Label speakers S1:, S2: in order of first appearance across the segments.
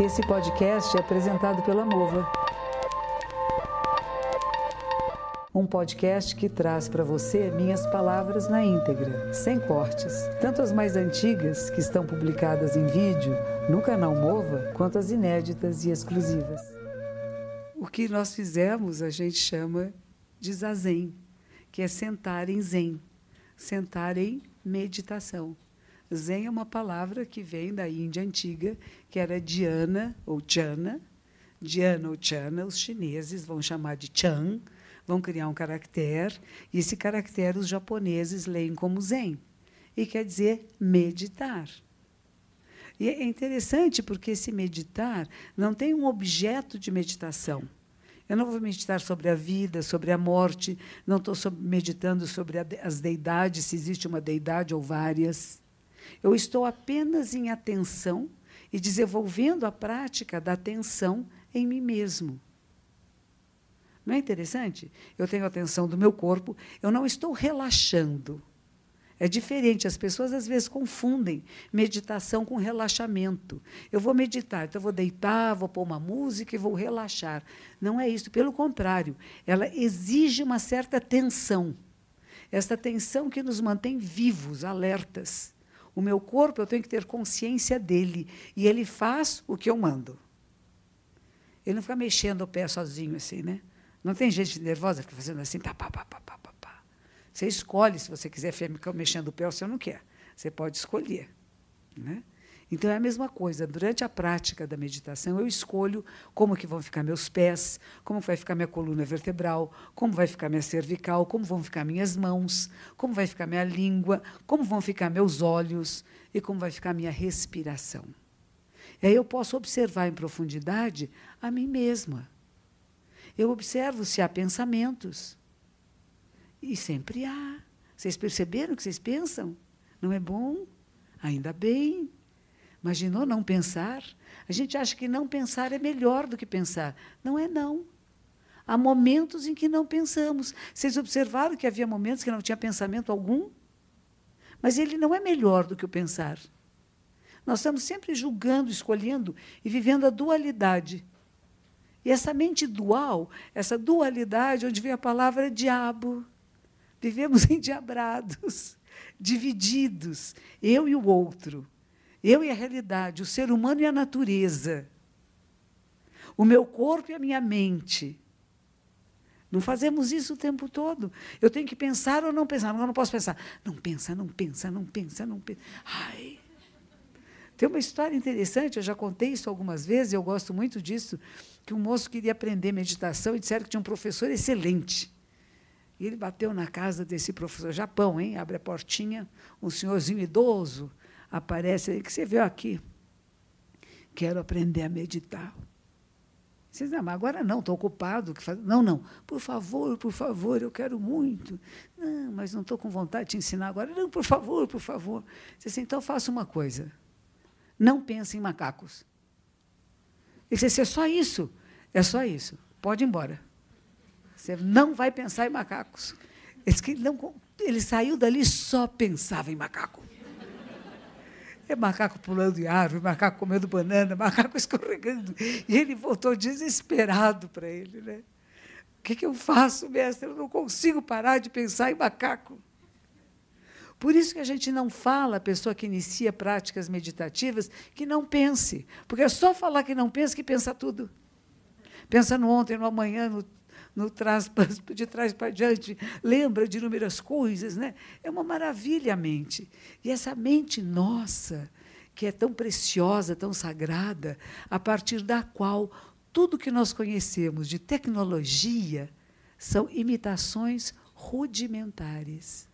S1: Esse podcast é apresentado pela Mova. Um podcast que traz para você minhas palavras na íntegra, sem cortes, tanto as mais antigas, que estão publicadas em vídeo no canal Mova, quanto as inéditas e exclusivas. O que nós fizemos a gente chama de zazen, que é sentar em zen, sentar em meditação. Zen é uma palavra que vem da Índia antiga, que era Dhyana ou Chana. Dhyana ou Chana, os chineses vão chamar de Chan, vão criar um caractere, e esse caractere os japoneses leem como Zen, e quer dizer meditar. E é interessante porque esse meditar não tem um objeto de meditação. Eu não vou meditar sobre a vida, sobre a morte, não estou meditando sobre as deidades, se existe uma deidade ou várias. Eu estou apenas em atenção e desenvolvendo a prática da atenção em mim mesmo. Não é interessante? Eu tenho atenção do meu corpo, eu não estou relaxando. É diferente, as pessoas às vezes confundem meditação com relaxamento. Eu vou meditar, então eu vou deitar, vou pôr uma música e vou relaxar. Não é isso, pelo contrário, ela exige uma certa tensão. Esta tensão que nos mantém vivos, alertas. O meu corpo, eu tenho que ter consciência dele. E ele faz o que eu mando. Ele não fica mexendo o pé sozinho assim, né? Não tem gente nervosa que fazendo assim, pá, pá, pá, pá, pá, pá. Você escolhe se você quiser ficar mexendo o pé ou se não quer. Você pode escolher. Né? Então é a mesma coisa. Durante a prática da meditação, eu escolho como que vão ficar meus pés, como vai ficar minha coluna vertebral, como vai ficar minha cervical, como vão ficar minhas mãos, como vai ficar minha língua, como vão ficar meus olhos e como vai ficar minha respiração. E aí eu posso observar em profundidade a mim mesma. Eu observo se há pensamentos. E sempre há. Vocês perceberam o que vocês pensam? Não é bom? Ainda bem. Imaginou não pensar? A gente acha que não pensar é melhor do que pensar. Não é, não. Há momentos em que não pensamos. Vocês observaram que havia momentos que não tinha pensamento algum? Mas ele não é melhor do que o pensar. Nós estamos sempre julgando, escolhendo e vivendo a dualidade. E essa mente dual, essa dualidade, onde vem a palavra diabo. Vivemos endiabrados, divididos, eu e o outro. Eu e a realidade, o ser humano e a natureza. O meu corpo e a minha mente. Não fazemos isso o tempo todo. Eu tenho que pensar ou não pensar. Eu não posso pensar. Não pensa, não pensa, não pensa, não pensa. Ai. Tem uma história interessante, eu já contei isso algumas vezes, eu gosto muito disso, que um moço queria aprender meditação e disseram que tinha um professor excelente. E ele bateu na casa desse professor, Japão, hein? Abre a portinha, um senhorzinho idoso, aparece aí, que você viu aqui. Quero aprender a meditar. Vocês não, mas agora não, estou ocupado. Não, não, por favor, por favor, eu quero muito. Não, mas não estou com vontade de te ensinar agora. Não, por favor, por favor. Você disse, então faça uma coisa. Não pense em macacos. Ele disse, é só isso. É só isso. Pode ir embora. Você não vai pensar em macacos. Ele, não, ele saiu dali só pensava em macaco. É macaco pulando em árvore, macaco comendo banana, macaco escorregando. E ele voltou desesperado para ele. Né? O que, que eu faço, mestre? Eu não consigo parar de pensar em macaco. Por isso que a gente não fala, a pessoa que inicia práticas meditativas, que não pense. Porque é só falar que não pensa que pensa tudo. Pensa no ontem, no amanhã, no, no trás, de trás para diante, lembra de inúmeras coisas. Né? É uma maravilha a mente. E essa mente nossa, que é tão preciosa, tão sagrada, a partir da qual tudo que nós conhecemos de tecnologia são imitações rudimentares.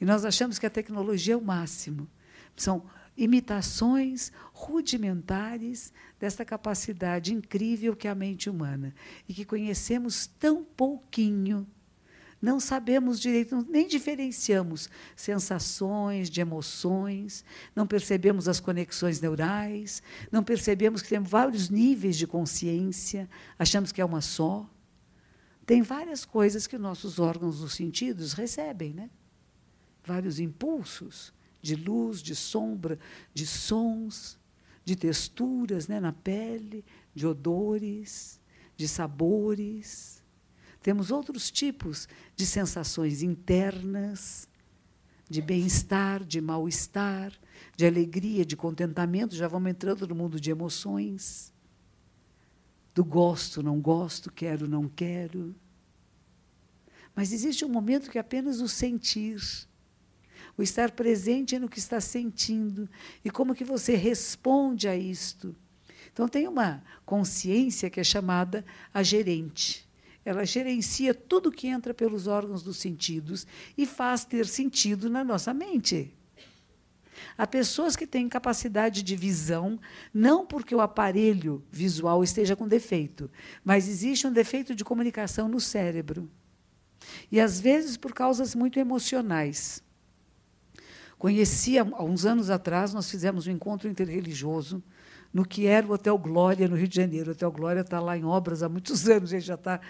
S1: E nós achamos que a tecnologia é o máximo. São imitações rudimentares desta capacidade incrível que é a mente humana e que conhecemos tão pouquinho. Não sabemos direito, nem diferenciamos sensações de emoções, não percebemos as conexões neurais, não percebemos que temos vários níveis de consciência, achamos que é uma só. Tem várias coisas que nossos órgãos dos sentidos recebem, né? vários impulsos de luz, de sombra, de sons, de texturas né, na pele, de odores, de sabores. Temos outros tipos de sensações internas, de bem-estar, de mal-estar, de alegria, de contentamento. Já vamos entrando no mundo de emoções. Do gosto, não gosto, quero, não quero. Mas existe um momento que é apenas o sentir o estar presente no que está sentindo e como que você responde a isto. Então tem uma consciência que é chamada a gerente. Ela gerencia tudo que entra pelos órgãos dos sentidos e faz ter sentido na nossa mente. Há pessoas que têm capacidade de visão, não porque o aparelho visual esteja com defeito, mas existe um defeito de comunicação no cérebro. E às vezes por causas muito emocionais. Conheci, há uns anos atrás, nós fizemos um encontro interreligioso no que era o Hotel Glória, no Rio de Janeiro. O Hotel Glória está lá em obras há muitos anos, ele já está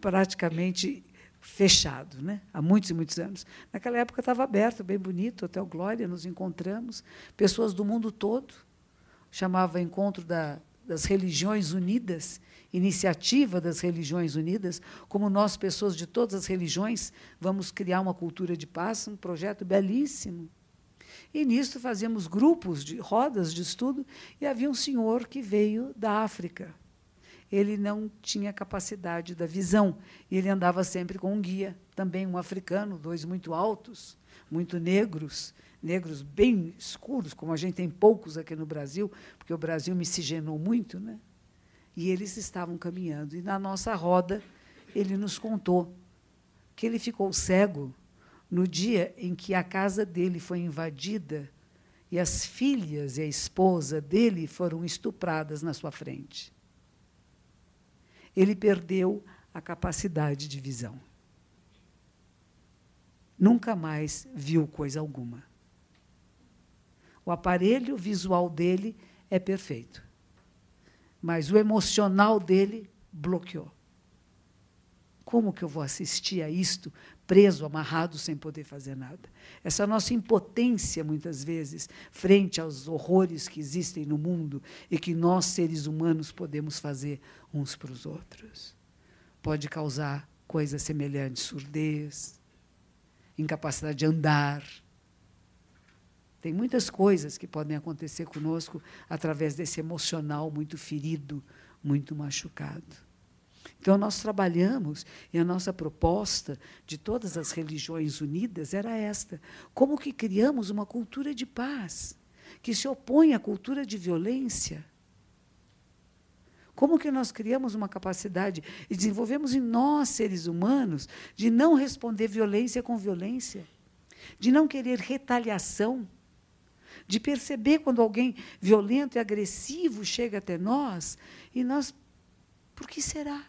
S1: praticamente fechado, né? há muitos e muitos anos. Naquela época estava aberto, bem bonito, Hotel Glória, nos encontramos, pessoas do mundo todo, chamava Encontro da, das Religiões Unidas, iniciativa das Religiões Unidas, como nós, pessoas de todas as religiões, vamos criar uma cultura de paz, um projeto belíssimo. E nisto fazíamos grupos de rodas de estudo, e havia um senhor que veio da África. Ele não tinha capacidade da visão, e ele andava sempre com um guia, também um africano, dois muito altos, muito negros, negros bem escuros, como a gente tem poucos aqui no Brasil, porque o Brasil miscigenou muito, né? E eles estavam caminhando. E na nossa roda, ele nos contou que ele ficou cego no dia em que a casa dele foi invadida e as filhas e a esposa dele foram estupradas na sua frente. Ele perdeu a capacidade de visão. Nunca mais viu coisa alguma. O aparelho visual dele é perfeito, mas o emocional dele bloqueou. Como que eu vou assistir a isto preso, amarrado, sem poder fazer nada? Essa nossa impotência, muitas vezes, frente aos horrores que existem no mundo e que nós, seres humanos, podemos fazer uns para os outros, pode causar coisas semelhantes, surdez, incapacidade de andar. Tem muitas coisas que podem acontecer conosco através desse emocional muito ferido, muito machucado. Então, nós trabalhamos, e a nossa proposta de todas as religiões unidas era esta: como que criamos uma cultura de paz, que se opõe à cultura de violência? Como que nós criamos uma capacidade e desenvolvemos em nós, seres humanos, de não responder violência com violência, de não querer retaliação, de perceber quando alguém violento e agressivo chega até nós e nós, por que será?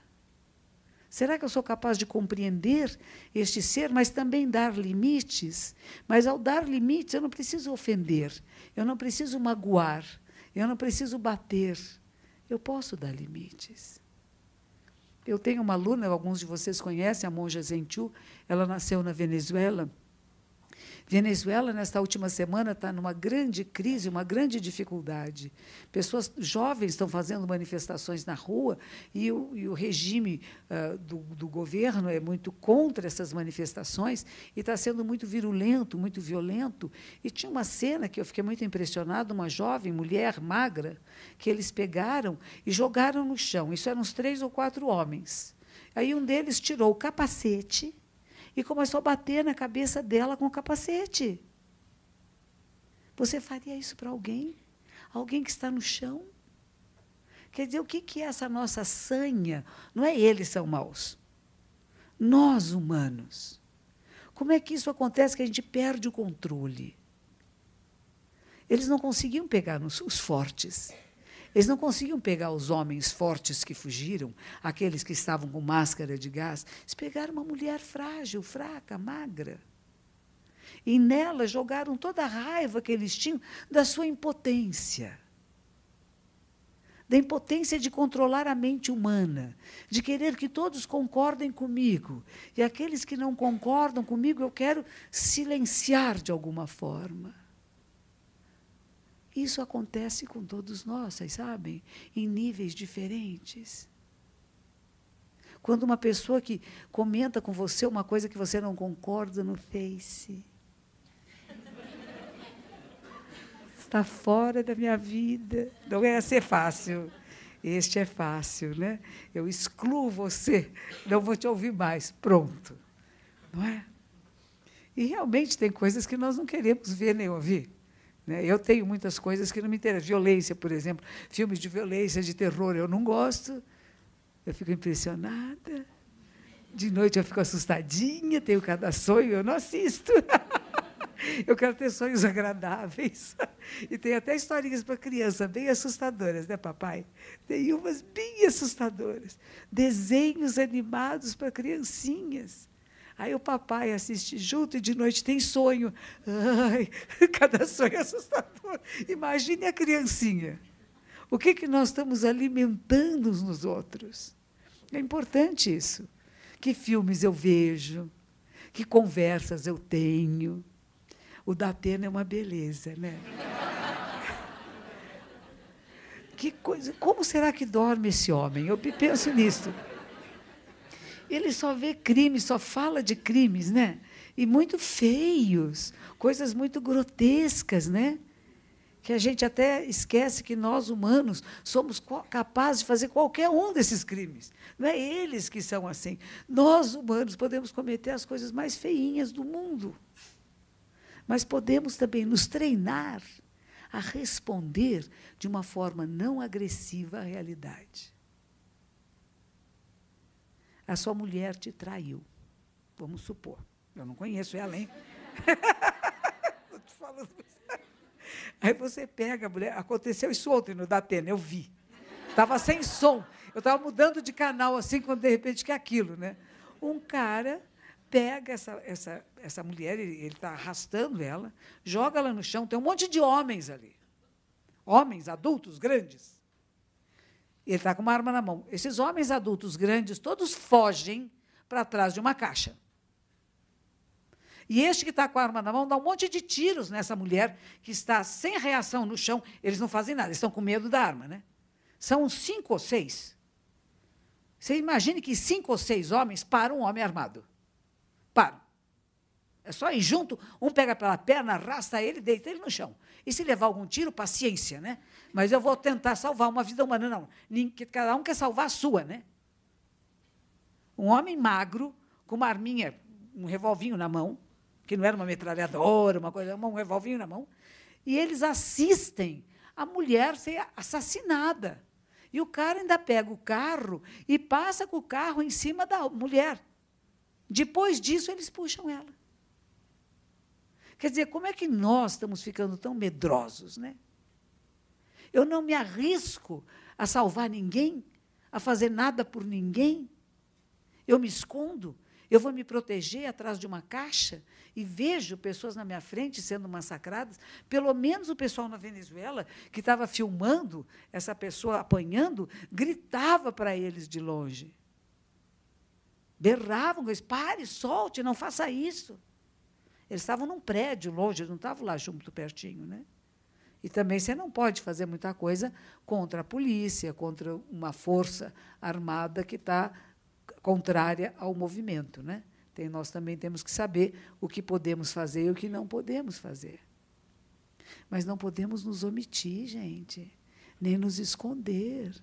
S1: Será que eu sou capaz de compreender este ser, mas também dar limites? Mas ao dar limites, eu não preciso ofender, eu não preciso magoar, eu não preciso bater. Eu posso dar limites. Eu tenho uma aluna, alguns de vocês conhecem, a monja Zenchu, ela nasceu na Venezuela Venezuela, nesta última semana, está numa grande crise, uma grande dificuldade. Pessoas jovens estão fazendo manifestações na rua e o, e o regime uh, do, do, governo é muito contra essas manifestações e está sendo muito virulento, muito violento. E tinha uma cena que eu fiquei muito impressionada, uma jovem mulher magra, que eles pegaram e jogaram no chão. Isso eram uns três ou quatro homens. Aí um deles tirou o capacete e começou a bater na cabeça dela com o capacete. Você faria isso para alguém? Alguém que está no chão? Quer dizer, o que é essa nossa sanha? Não é eles são maus. Nós, humanos. Como é que isso acontece que a gente perde o controle? Eles não conseguiam pegar os fortes. Eles não conseguiam pegar os homens fortes que fugiram, aqueles que estavam com máscara de gás. Eles pegaram uma mulher frágil, fraca, magra. E nela jogaram toda a raiva que eles tinham da sua impotência. Da impotência de controlar a mente humana, de querer que todos concordem comigo. E aqueles que não concordam comigo, eu quero silenciar de alguma forma. Isso acontece com todos nós, vocês sabem, em níveis diferentes. Quando uma pessoa que comenta com você uma coisa que você não concorda no Face. Está fora da minha vida. Não ia ser fácil. Este é fácil, né? Eu excluo você, não vou te ouvir mais. Pronto. Não é? E realmente tem coisas que nós não queremos ver nem ouvir. Né? Eu tenho muitas coisas que não me interessam. Violência, por exemplo, filmes de violência, de terror, eu não gosto. Eu fico impressionada. De noite eu fico assustadinha, tenho cada sonho, eu não assisto. Eu quero ter sonhos agradáveis. E tem até historinhas para criança bem assustadoras, né, papai? Tem umas bem assustadoras. Desenhos animados para criancinhas. Aí o papai assiste junto e de noite tem sonho. Ai, cada sonho é assustador. Imagine a criancinha. O que, que nós estamos alimentando uns nos outros? É importante isso. Que filmes eu vejo, que conversas eu tenho. O da Atena é uma beleza, né? Que coisa, como será que dorme esse homem? Eu penso nisso. Ele só vê crimes, só fala de crimes, né? E muito feios, coisas muito grotescas, né? que a gente até esquece que nós, humanos, somos capazes de fazer qualquer um desses crimes. Não é eles que são assim. Nós, humanos, podemos cometer as coisas mais feinhas do mundo. Mas podemos também nos treinar a responder de uma forma não agressiva à realidade. A sua mulher te traiu. Vamos supor. Eu não conheço ela, hein? Estou te falando. Aí você pega a mulher. Aconteceu isso ontem no Datena, eu vi. Estava sem som. Eu estava mudando de canal assim, quando de repente que é aquilo, né? Um cara pega essa, essa, essa mulher, ele está arrastando ela, joga ela no chão, tem um monte de homens ali. Homens, adultos, grandes. Ele está com uma arma na mão. Esses homens adultos grandes, todos fogem para trás de uma caixa. E este que está com a arma na mão dá um monte de tiros nessa mulher que está sem reação no chão. Eles não fazem nada, eles estão com medo da arma. Né? São cinco ou seis. Você imagine que cinco ou seis homens param um homem armado. Param. É só ir junto, um pega pela perna, arrasta ele, deita ele no chão. E se levar algum tiro, paciência, né? Mas eu vou tentar salvar uma vida humana, não. Cada um quer salvar a sua, né? Um homem magro, com uma arminha, um revolvinho na mão, que não era uma metralhadora, uma coisa, um revolvinho na mão, e eles assistem a mulher ser assassinada. E o cara ainda pega o carro e passa com o carro em cima da mulher. Depois disso, eles puxam ela. Quer dizer, como é que nós estamos ficando tão medrosos, né? Eu não me arrisco a salvar ninguém, a fazer nada por ninguém. Eu me escondo, eu vou me proteger atrás de uma caixa e vejo pessoas na minha frente sendo massacradas. Pelo menos o pessoal na Venezuela, que estava filmando essa pessoa apanhando, gritava para eles de longe. Berravam, pare, solte, não faça isso. Eles estavam num prédio longe, não estavam lá junto, pertinho. Né? E também você não pode fazer muita coisa contra a polícia, contra uma força armada que está contrária ao movimento. Né? Tem, nós também temos que saber o que podemos fazer e o que não podemos fazer. Mas não podemos nos omitir, gente, nem nos esconder.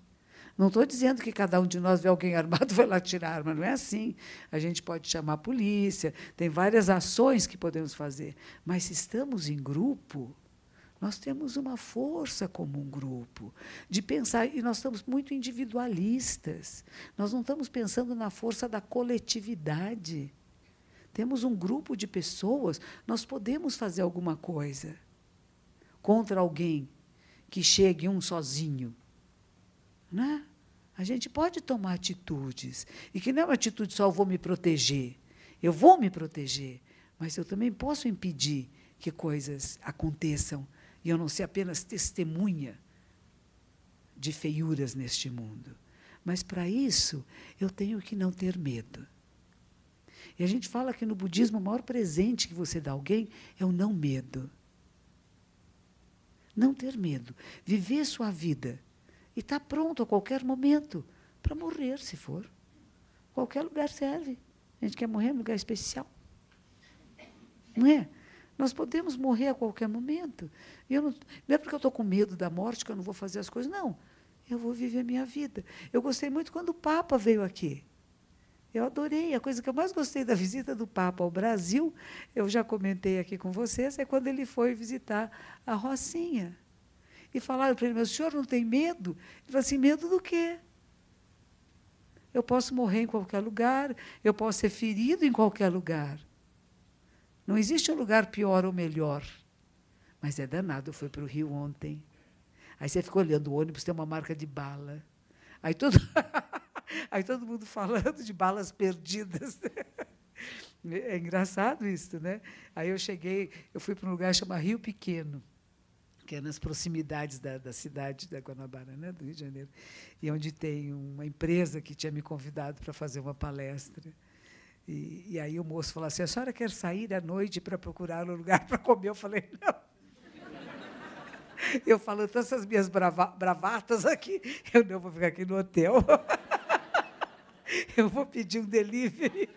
S1: Não estou dizendo que cada um de nós vê alguém armado vai lá tirar arma, não é assim. A gente pode chamar a polícia, tem várias ações que podemos fazer. Mas se estamos em grupo, nós temos uma força como um grupo de pensar, e nós estamos muito individualistas. Nós não estamos pensando na força da coletividade. Temos um grupo de pessoas, nós podemos fazer alguma coisa contra alguém que chegue um sozinho. Né? A gente pode tomar atitudes. E que não é uma atitude só eu vou me proteger. Eu vou me proteger, mas eu também posso impedir que coisas aconteçam e eu não ser apenas testemunha de feiuras neste mundo. Mas para isso, eu tenho que não ter medo. E a gente fala que no budismo o maior presente que você dá a alguém é o não medo. Não ter medo. Viver sua vida. E estar tá pronto a qualquer momento para morrer, se for. Qualquer lugar serve. A gente quer morrer em lugar especial. Não é? Nós podemos morrer a qualquer momento. Eu não, não é porque eu estou com medo da morte que eu não vou fazer as coisas. Não. Eu vou viver a minha vida. Eu gostei muito quando o Papa veio aqui. Eu adorei. A coisa que eu mais gostei da visita do Papa ao Brasil, eu já comentei aqui com vocês, é quando ele foi visitar a Rocinha. E falaram para ele, o senhor não tem medo? Ele falou assim, medo do quê? Eu posso morrer em qualquer lugar, eu posso ser ferido em qualquer lugar. Não existe um lugar pior ou melhor. Mas é danado, fui para o Rio ontem. Aí você fica olhando o ônibus, tem uma marca de bala. Aí todo, aí todo mundo falando de balas perdidas. É engraçado isso, né? Aí eu cheguei, eu fui para um lugar chamado Rio Pequeno, que é nas proximidades da, da cidade da Guanabara, né, do Rio de Janeiro, e onde tem uma empresa que tinha me convidado para fazer uma palestra. E, e, aí o moço falou assim: a senhora quer sair à noite para procurar um lugar para comer? Eu falei: não. Eu falo todas essas minhas brava, bravatas aqui, eu não vou ficar aqui no hotel. Eu vou pedir um delivery.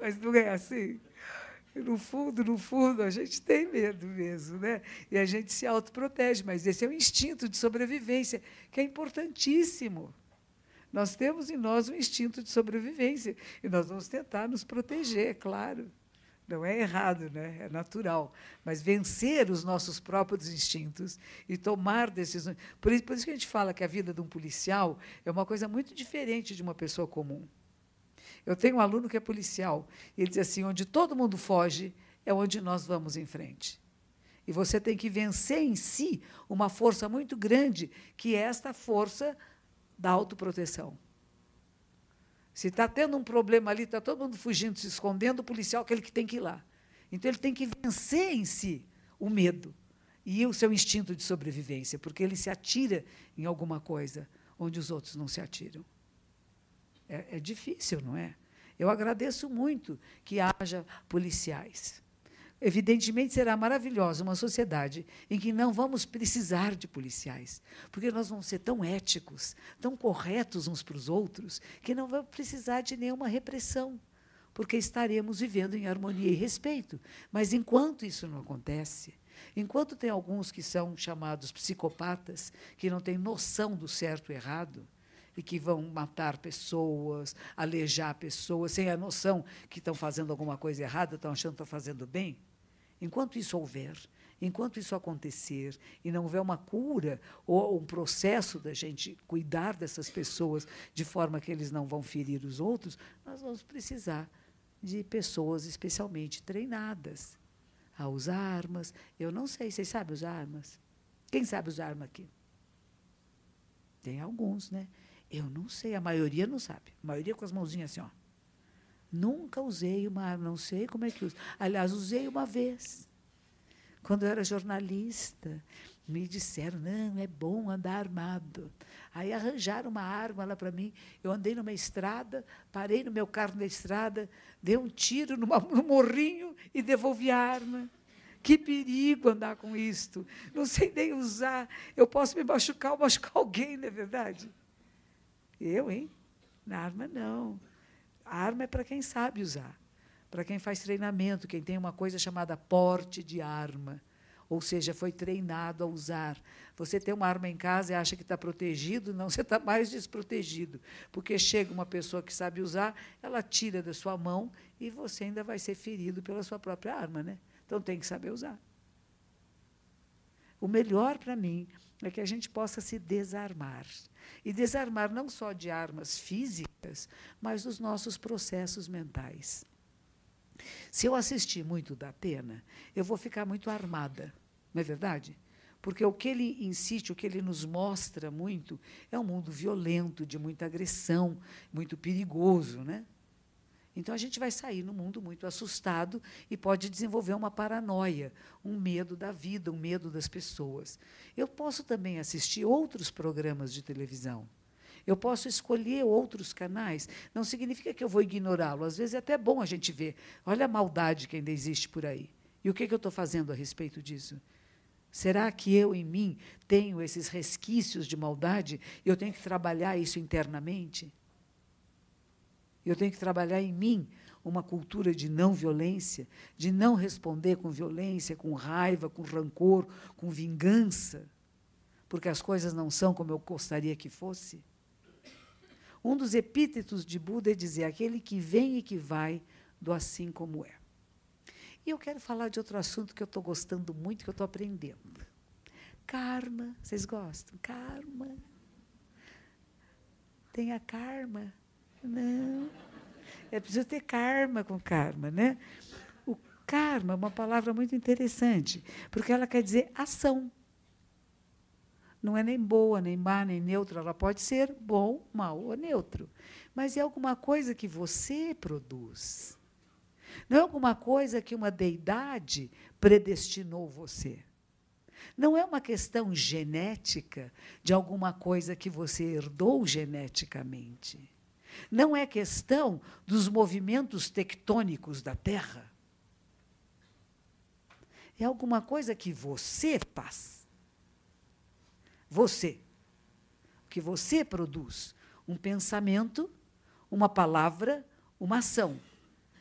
S1: Mas não é assim. No fundo, no fundo, a gente tem medo mesmo, né? E a gente se autoprotege, mas esse é um instinto de sobrevivência, que é importantíssimo. Nós temos em nós um instinto de sobrevivência e nós vamos tentar nos proteger, é claro. Não é errado, né? é natural. Mas vencer os nossos próprios instintos e tomar decisões. Por isso, por isso que a gente fala que a vida de um policial é uma coisa muito diferente de uma pessoa comum. Eu tenho um aluno que é policial, e ele diz assim: onde todo mundo foge, é onde nós vamos em frente. E você tem que vencer em si uma força muito grande, que é esta força da autoproteção. Se está tendo um problema ali, está todo mundo fugindo, se escondendo, o policial é aquele que tem que ir lá. Então ele tem que vencer em si o medo e o seu instinto de sobrevivência, porque ele se atira em alguma coisa onde os outros não se atiram. É, é difícil, não é? Eu agradeço muito que haja policiais. Evidentemente, será maravilhosa uma sociedade em que não vamos precisar de policiais, porque nós vamos ser tão éticos, tão corretos uns para os outros, que não vamos precisar de nenhuma repressão, porque estaremos vivendo em harmonia e respeito. Mas enquanto isso não acontece, enquanto tem alguns que são chamados psicopatas, que não têm noção do certo e errado, e que vão matar pessoas, alejar pessoas, sem a noção que estão fazendo alguma coisa errada, estão achando que estão fazendo bem, Enquanto isso houver, enquanto isso acontecer e não houver uma cura ou um processo da gente cuidar dessas pessoas de forma que eles não vão ferir os outros, nós vamos precisar de pessoas especialmente treinadas a usar armas. Eu não sei, vocês sabem usar armas? Quem sabe usar arma aqui? Tem alguns, né? Eu não sei, a maioria não sabe. A maioria com as mãozinhas assim, ó. Nunca usei uma arma, não sei como é que uso. Aliás, usei uma vez. Quando eu era jornalista, me disseram, não, é bom andar armado. Aí arranjaram uma arma lá para mim. Eu andei numa estrada, parei no meu carro na estrada, dei um tiro numa, no morrinho e devolvi a arma. Que perigo andar com isto. Não sei nem usar. Eu posso me machucar ou machucar alguém, não é verdade? Eu, hein? Na arma, não. A arma é para quem sabe usar, para quem faz treinamento, quem tem uma coisa chamada porte de arma. Ou seja, foi treinado a usar. Você tem uma arma em casa e acha que está protegido, não, você está mais desprotegido. Porque chega uma pessoa que sabe usar, ela tira da sua mão e você ainda vai ser ferido pela sua própria arma. Né? Então tem que saber usar. O melhor para mim é que a gente possa se desarmar. E desarmar não só de armas físicas, mas dos nossos processos mentais. Se eu assistir muito da Atena, eu vou ficar muito armada, não é verdade? Porque o que ele insiste, o que ele nos mostra muito, é um mundo violento, de muita agressão, muito perigoso, né? Então a gente vai sair no mundo muito assustado e pode desenvolver uma paranoia, um medo da vida, um medo das pessoas. Eu posso também assistir outros programas de televisão. Eu posso escolher outros canais. Não significa que eu vou ignorá-lo. Às vezes é até bom a gente ver. Olha a maldade que ainda existe por aí. E o que, que eu estou fazendo a respeito disso? Será que eu, em mim, tenho esses resquícios de maldade e eu tenho que trabalhar isso internamente? Eu tenho que trabalhar em mim uma cultura de não violência, de não responder com violência, com raiva, com rancor, com vingança, porque as coisas não são como eu gostaria que fosse? Um dos epítetos de Buda é dizer aquele que vem e que vai do assim como é. E eu quero falar de outro assunto que eu estou gostando muito, que eu estou aprendendo. Karma. Vocês gostam? Karma. Tem a karma? Não. É preciso ter karma com karma, né? O karma é uma palavra muito interessante, porque ela quer dizer ação. Não é nem boa, nem má, nem neutra. Ela pode ser bom, mal ou neutro. Mas é alguma coisa que você produz. Não é alguma coisa que uma deidade predestinou você. Não é uma questão genética de alguma coisa que você herdou geneticamente. Não é questão dos movimentos tectônicos da Terra. É alguma coisa que você faz. Você. O que você produz. Um pensamento, uma palavra, uma ação.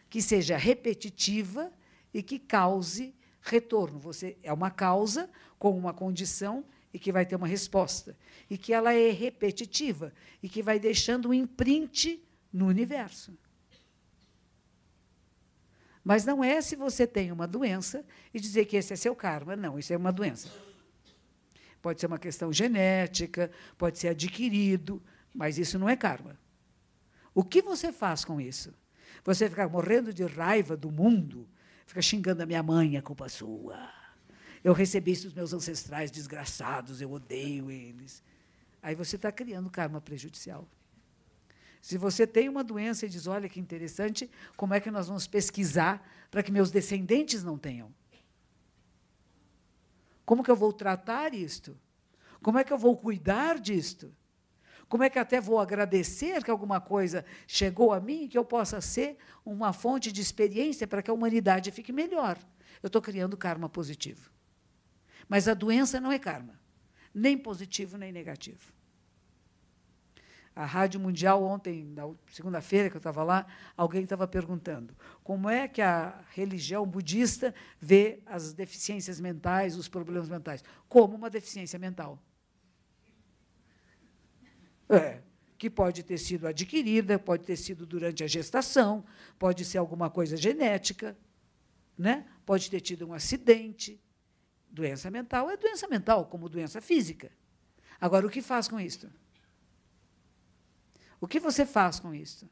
S1: Que seja repetitiva e que cause retorno. Você é uma causa com uma condição e que vai ter uma resposta. E que ela é repetitiva e que vai deixando um imprint no universo. Mas não é se você tem uma doença e dizer que esse é seu karma. Não, isso é uma doença. Pode ser uma questão genética, pode ser adquirido, mas isso não é karma. O que você faz com isso? Você fica morrendo de raiva do mundo, fica xingando a minha mãe, é culpa sua. Eu recebi isso dos meus ancestrais desgraçados, eu odeio eles. Aí você está criando karma prejudicial. Se você tem uma doença e diz, olha que interessante, como é que nós vamos pesquisar para que meus descendentes não tenham? Como que eu vou tratar isto? Como é que eu vou cuidar disto? Como é que até vou agradecer que alguma coisa chegou a mim, que eu possa ser uma fonte de experiência para que a humanidade fique melhor? Eu estou criando karma positivo. Mas a doença não é karma, nem positivo nem negativo. A Rádio Mundial, ontem, na segunda-feira que eu estava lá, alguém estava perguntando como é que a religião budista vê as deficiências mentais, os problemas mentais. Como uma deficiência mental. É, que pode ter sido adquirida, pode ter sido durante a gestação, pode ser alguma coisa genética, né? pode ter tido um acidente. Doença mental é doença mental, como doença física. Agora, o que faz com isso? O que você faz com isso?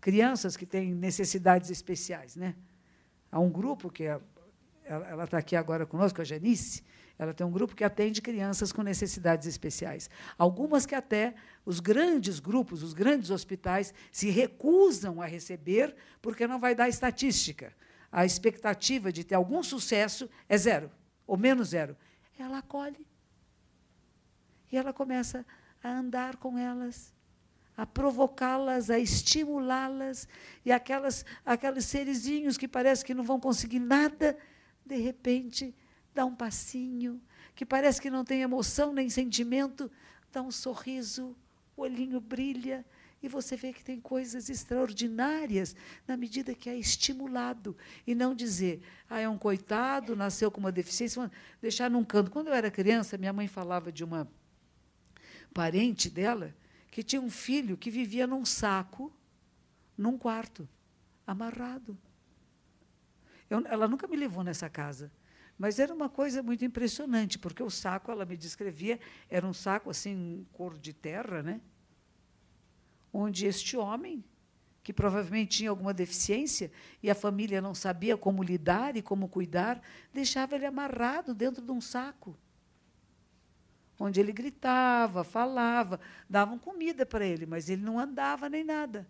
S1: Crianças que têm necessidades especiais, né? Há um grupo que é, ela está aqui agora conosco, a Janice, ela tem um grupo que atende crianças com necessidades especiais. Algumas que até os grandes grupos, os grandes hospitais, se recusam a receber porque não vai dar estatística. A expectativa de ter algum sucesso é zero, ou menos zero. Ela acolhe. E ela começa a andar com elas, a provocá-las, a estimulá-las, e aquelas, aqueles serizinhos que parece que não vão conseguir nada, de repente dá um passinho, que parece que não tem emoção nem sentimento, dá um sorriso, o olhinho brilha, e você vê que tem coisas extraordinárias na medida que é estimulado. E não dizer, ah, é um coitado, nasceu com uma deficiência, deixar num canto. Quando eu era criança, minha mãe falava de uma parente dela que tinha um filho que vivia num saco, num quarto, amarrado. Eu, ela nunca me levou nessa casa, mas era uma coisa muito impressionante, porque o saco, ela me descrevia, era um saco assim, cor de terra, né? Onde este homem, que provavelmente tinha alguma deficiência e a família não sabia como lidar e como cuidar, deixava ele amarrado dentro de um saco onde ele gritava, falava, davam comida para ele, mas ele não andava nem nada.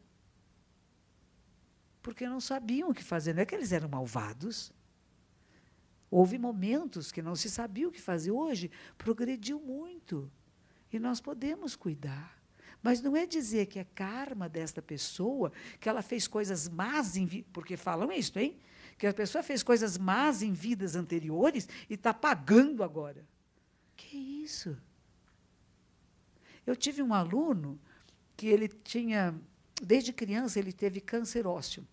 S1: Porque não sabiam o que fazer. Não é que eles eram malvados. Houve momentos que não se sabia o que fazer. Hoje progrediu muito. E nós podemos cuidar. Mas não é dizer que é karma desta pessoa, que ela fez coisas más, porque falam isso, hein? Que a pessoa fez coisas más em vidas anteriores e está pagando agora. Que isso? Eu tive um aluno que ele tinha, desde criança, ele teve câncer ósseo.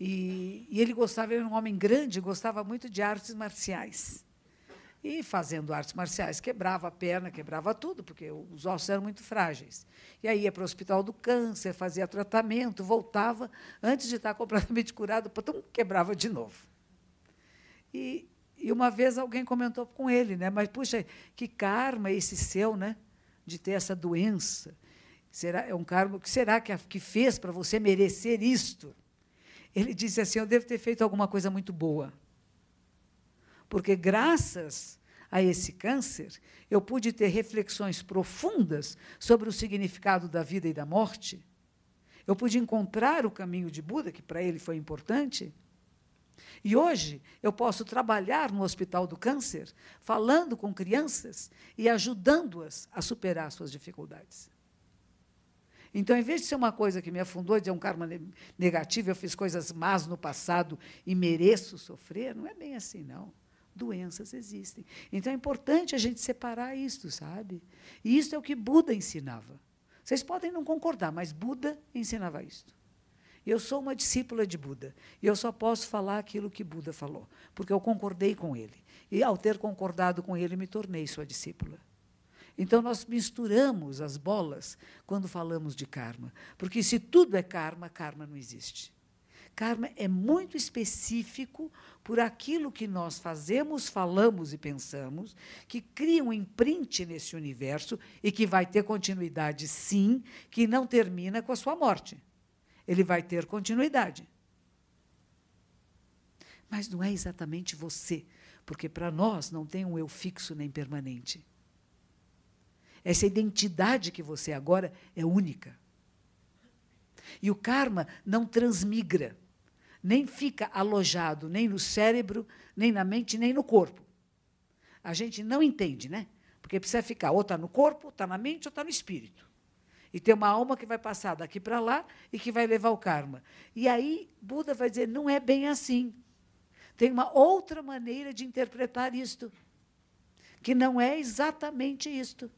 S1: E, e ele gostava, era um homem grande, gostava muito de artes marciais. E fazendo artes marciais, quebrava a perna, quebrava tudo, porque os ossos eram muito frágeis. E aí ia para o hospital do câncer, fazia tratamento, voltava, antes de estar completamente curado, pum, quebrava de novo. E, e uma vez alguém comentou com ele, né? Mas, puxa, que karma esse seu, né? De ter essa doença. Será, é um karma, que será que, que fez para você merecer isto? Ele disse assim: Eu devo ter feito alguma coisa muito boa porque graças a esse câncer, eu pude ter reflexões profundas sobre o significado da vida e da morte. Eu pude encontrar o caminho de Buda, que para ele foi importante. E hoje eu posso trabalhar no Hospital do Câncer, falando com crianças e ajudando-as a superar suas dificuldades. Então, em vez de ser uma coisa que me afundou, de um karma negativo, eu fiz coisas más no passado e mereço sofrer, não é bem assim, não doenças existem. Então é importante a gente separar isso, sabe? E isso é o que Buda ensinava. Vocês podem não concordar, mas Buda ensinava isto. Eu sou uma discípula de Buda e eu só posso falar aquilo que Buda falou, porque eu concordei com ele. E ao ter concordado com ele, me tornei sua discípula. Então nós misturamos as bolas quando falamos de karma, porque se tudo é karma, karma não existe. Karma é muito específico por aquilo que nós fazemos, falamos e pensamos, que cria um imprint nesse universo e que vai ter continuidade, sim, que não termina com a sua morte. Ele vai ter continuidade. Mas não é exatamente você, porque para nós não tem um eu fixo nem permanente. Essa identidade que você agora é única. E o karma não transmigra nem fica alojado nem no cérebro, nem na mente, nem no corpo. A gente não entende, né? Porque precisa ficar ou está no corpo, está na mente ou está no espírito. E tem uma alma que vai passar daqui para lá e que vai levar o karma. E aí Buda vai dizer: não é bem assim. Tem uma outra maneira de interpretar isto, que não é exatamente isto.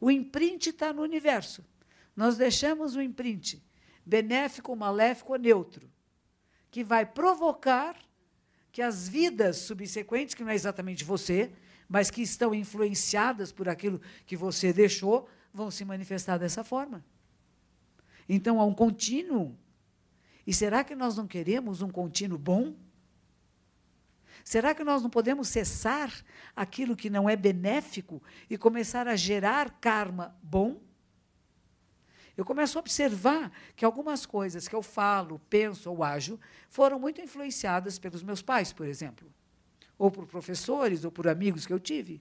S1: O imprint está no universo. Nós deixamos o imprint benéfico, maléfico ou neutro, que vai provocar que as vidas subsequentes, que não é exatamente você, mas que estão influenciadas por aquilo que você deixou, vão se manifestar dessa forma. Então há um contínuo. E será que nós não queremos um contínuo bom? Será que nós não podemos cessar aquilo que não é benéfico e começar a gerar karma bom? Eu começo a observar que algumas coisas que eu falo, penso ou ajo foram muito influenciadas pelos meus pais, por exemplo, ou por professores ou por amigos que eu tive.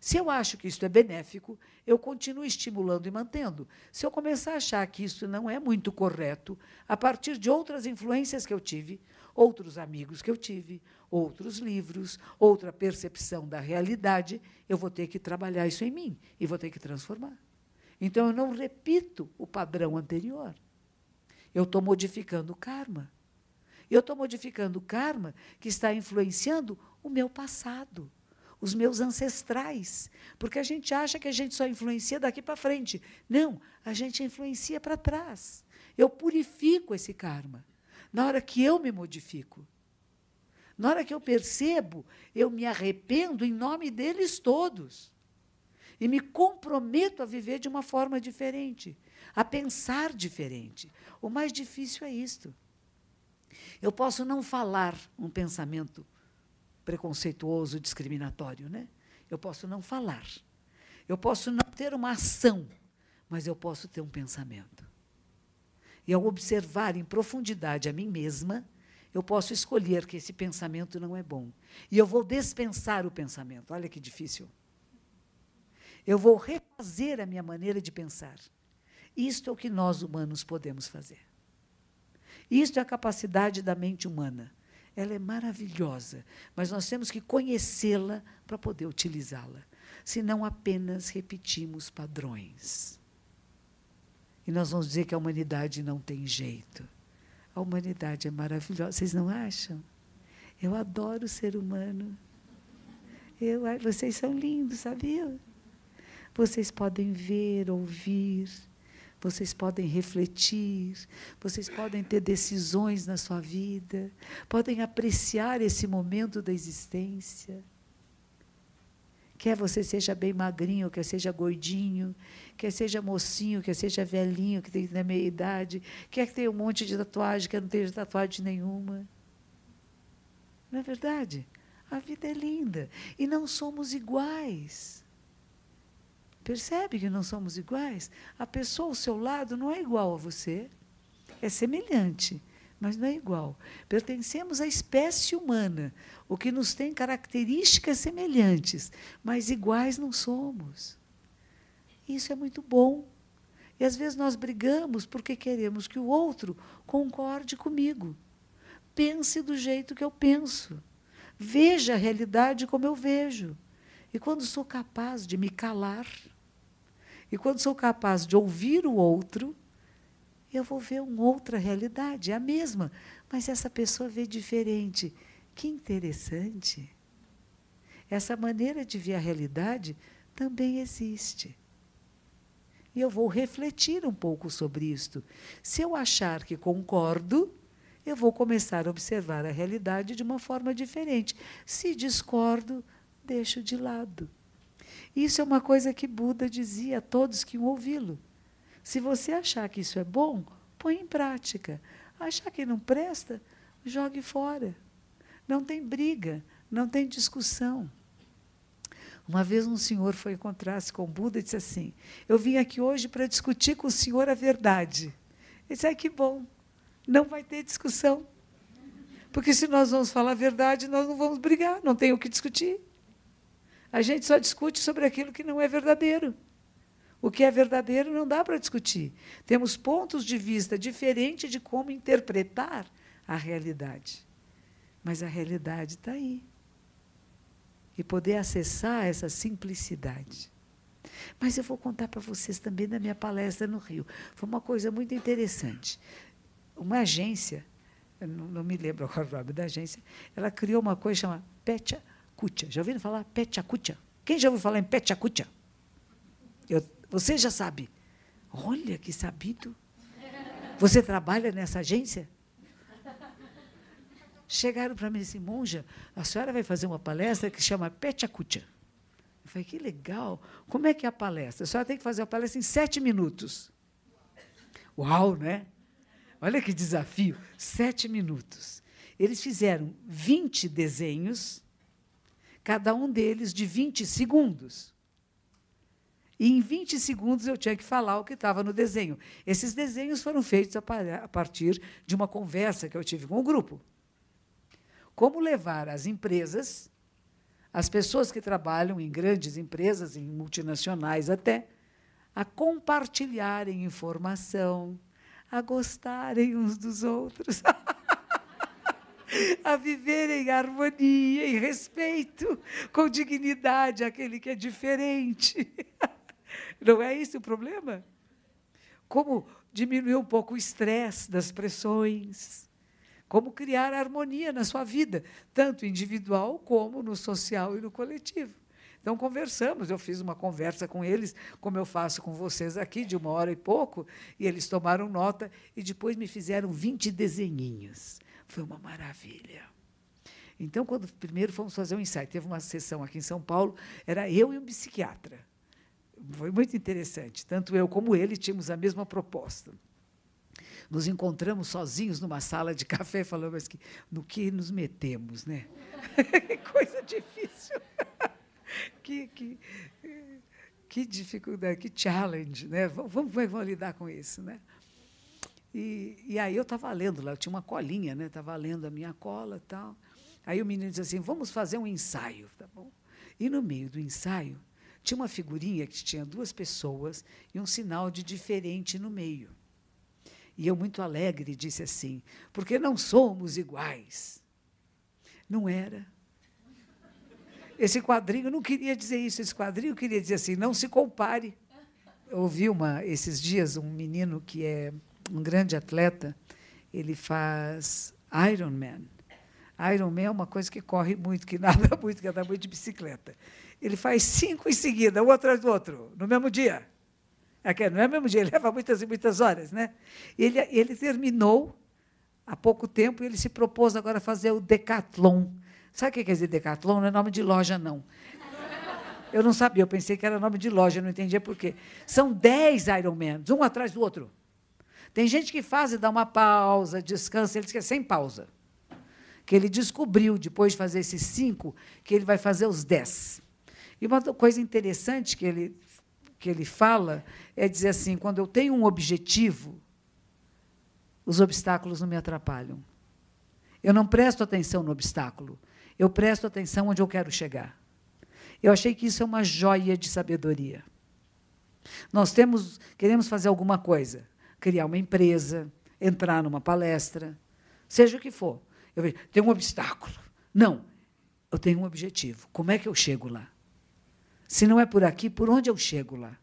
S1: Se eu acho que isso é benéfico, eu continuo estimulando e mantendo. Se eu começar a achar que isso não é muito correto, a partir de outras influências que eu tive, outros amigos que eu tive, outros livros, outra percepção da realidade, eu vou ter que trabalhar isso em mim e vou ter que transformar. Então eu não repito o padrão anterior. Eu estou modificando o karma. Eu estou modificando o karma que está influenciando o meu passado, os meus ancestrais. Porque a gente acha que a gente só influencia daqui para frente. Não, a gente influencia para trás. Eu purifico esse karma. Na hora que eu me modifico. Na hora que eu percebo, eu me arrependo em nome deles todos e me comprometo a viver de uma forma diferente, a pensar diferente. O mais difícil é isto. Eu posso não falar um pensamento preconceituoso, discriminatório, né? Eu posso não falar. Eu posso não ter uma ação, mas eu posso ter um pensamento. E ao observar em profundidade a mim mesma, eu posso escolher que esse pensamento não é bom. E eu vou dispensar o pensamento. Olha que difícil. Eu vou refazer a minha maneira de pensar. Isto é o que nós humanos podemos fazer. Isto é a capacidade da mente humana. Ela é maravilhosa, mas nós temos que conhecê-la para poder utilizá-la. Senão apenas repetimos padrões. E nós vamos dizer que a humanidade não tem jeito. A humanidade é maravilhosa. Vocês não acham? Eu adoro o ser humano. Eu, vocês são lindos, sabia? Vocês podem ver, ouvir, vocês podem refletir, vocês podem ter decisões na sua vida, podem apreciar esse momento da existência. Quer você seja bem magrinho, quer seja gordinho, quer seja mocinho, quer seja velhinho, que tem na meia idade, quer que tenha um monte de tatuagem, quer não tenha tatuagem nenhuma. Não é verdade? A vida é linda e não somos iguais. Percebe que não somos iguais? A pessoa ao seu lado não é igual a você. É semelhante, mas não é igual. Pertencemos à espécie humana, o que nos tem características semelhantes, mas iguais não somos. Isso é muito bom. E às vezes nós brigamos porque queremos que o outro concorde comigo. Pense do jeito que eu penso. Veja a realidade como eu vejo. E quando sou capaz de me calar, e quando sou capaz de ouvir o outro, eu vou ver uma outra realidade, é a mesma, mas essa pessoa vê diferente. Que interessante. Essa maneira de ver a realidade também existe. E eu vou refletir um pouco sobre isto. Se eu achar que concordo, eu vou começar a observar a realidade de uma forma diferente. Se discordo, deixo de lado. Isso é uma coisa que Buda dizia a todos que iam ouvi-lo. Se você achar que isso é bom, põe em prática. Achar que não presta, jogue fora. Não tem briga, não tem discussão. Uma vez um senhor foi encontrar-se com Buda e disse assim: Eu vim aqui hoje para discutir com o senhor a verdade. Ele disse: ah, que bom, não vai ter discussão. Porque se nós vamos falar a verdade, nós não vamos brigar, não tem o que discutir. A gente só discute sobre aquilo que não é verdadeiro. O que é verdadeiro não dá para discutir. Temos pontos de vista diferentes de como interpretar a realidade. Mas a realidade está aí. E poder acessar essa simplicidade. Mas eu vou contar para vocês também da minha palestra no Rio. Foi uma coisa muito interessante. Uma agência, não, não, me lembro agora o nome da agência, ela criou uma coisa chamada Pecha Kucha. Já ouviram falar Pechakucha? Quem já ouviu falar em Pechakucha? Eu, você já sabe. Olha que sabido. Você trabalha nessa agência? Chegaram para mim disseram, monja, a senhora vai fazer uma palestra que chama Pechakucha. Eu falei, que legal. Como é que é a palestra? A senhora tem que fazer a palestra em sete minutos. Uau, né? Olha que desafio. Sete minutos. Eles fizeram 20 desenhos cada um deles de 20 segundos. E em 20 segundos eu tinha que falar o que estava no desenho. Esses desenhos foram feitos a partir de uma conversa que eu tive com o grupo. Como levar as empresas, as pessoas que trabalham em grandes empresas, em multinacionais até, a compartilharem informação, a gostarem uns dos outros. a viver em harmonia, em respeito, com dignidade aquele que é diferente. Não é esse o problema? Como diminuir um pouco o estresse das pressões, como criar harmonia na sua vida, tanto individual como no social e no coletivo. Então, conversamos, eu fiz uma conversa com eles, como eu faço com vocês aqui, de uma hora e pouco, e eles tomaram nota e depois me fizeram 20 desenhinhos. Foi uma maravilha. Então, quando primeiro fomos fazer um ensaio, teve uma sessão aqui em São Paulo, era eu e um psiquiatra. Foi muito interessante. Tanto eu como ele tínhamos a mesma proposta. Nos encontramos sozinhos numa sala de café, falamos que no que nos metemos, né? que coisa difícil. que, que, que dificuldade, que challenge, né? Vamos, vamos, vamos lidar com isso, né? E, e aí eu estava lendo lá, eu tinha uma colinha, né? Estava lendo a minha cola e tal. Aí o menino disse assim: vamos fazer um ensaio, tá bom? E no meio do ensaio tinha uma figurinha que tinha duas pessoas e um sinal de diferente no meio. E eu, muito alegre, disse assim: porque não somos iguais. Não era. Esse quadrinho não queria dizer isso, esse quadrinho queria dizer assim: não se compare. Eu ouvi uma, esses dias um menino que é um grande atleta, ele faz Ironman. Ironman é uma coisa que corre muito, que nada muito, que anda muito de bicicleta. Ele faz cinco em seguida, um atrás do outro, no mesmo dia. É não é mesmo dia, ele leva muitas e muitas horas. Né? Ele, ele terminou há pouco tempo e ele se propôs agora a fazer o Decathlon. Sabe o que quer dizer Decathlon? Não é nome de loja, não. Eu não sabia, eu pensei que era nome de loja, não entendia por quê. São dez Ironmans, um atrás do outro. Tem gente que faz e dá uma pausa, descansa, ele diz que é sem pausa. Que ele descobriu, depois de fazer esses cinco, que ele vai fazer os dez. E uma coisa interessante que ele, que ele fala é dizer assim: quando eu tenho um objetivo, os obstáculos não me atrapalham. Eu não presto atenção no obstáculo, eu presto atenção onde eu quero chegar. Eu achei que isso é uma joia de sabedoria. Nós temos, queremos fazer alguma coisa criar uma empresa, entrar numa palestra, seja o que for. Eu vejo, tem um obstáculo. Não, eu tenho um objetivo. Como é que eu chego lá? Se não é por aqui, por onde eu chego lá?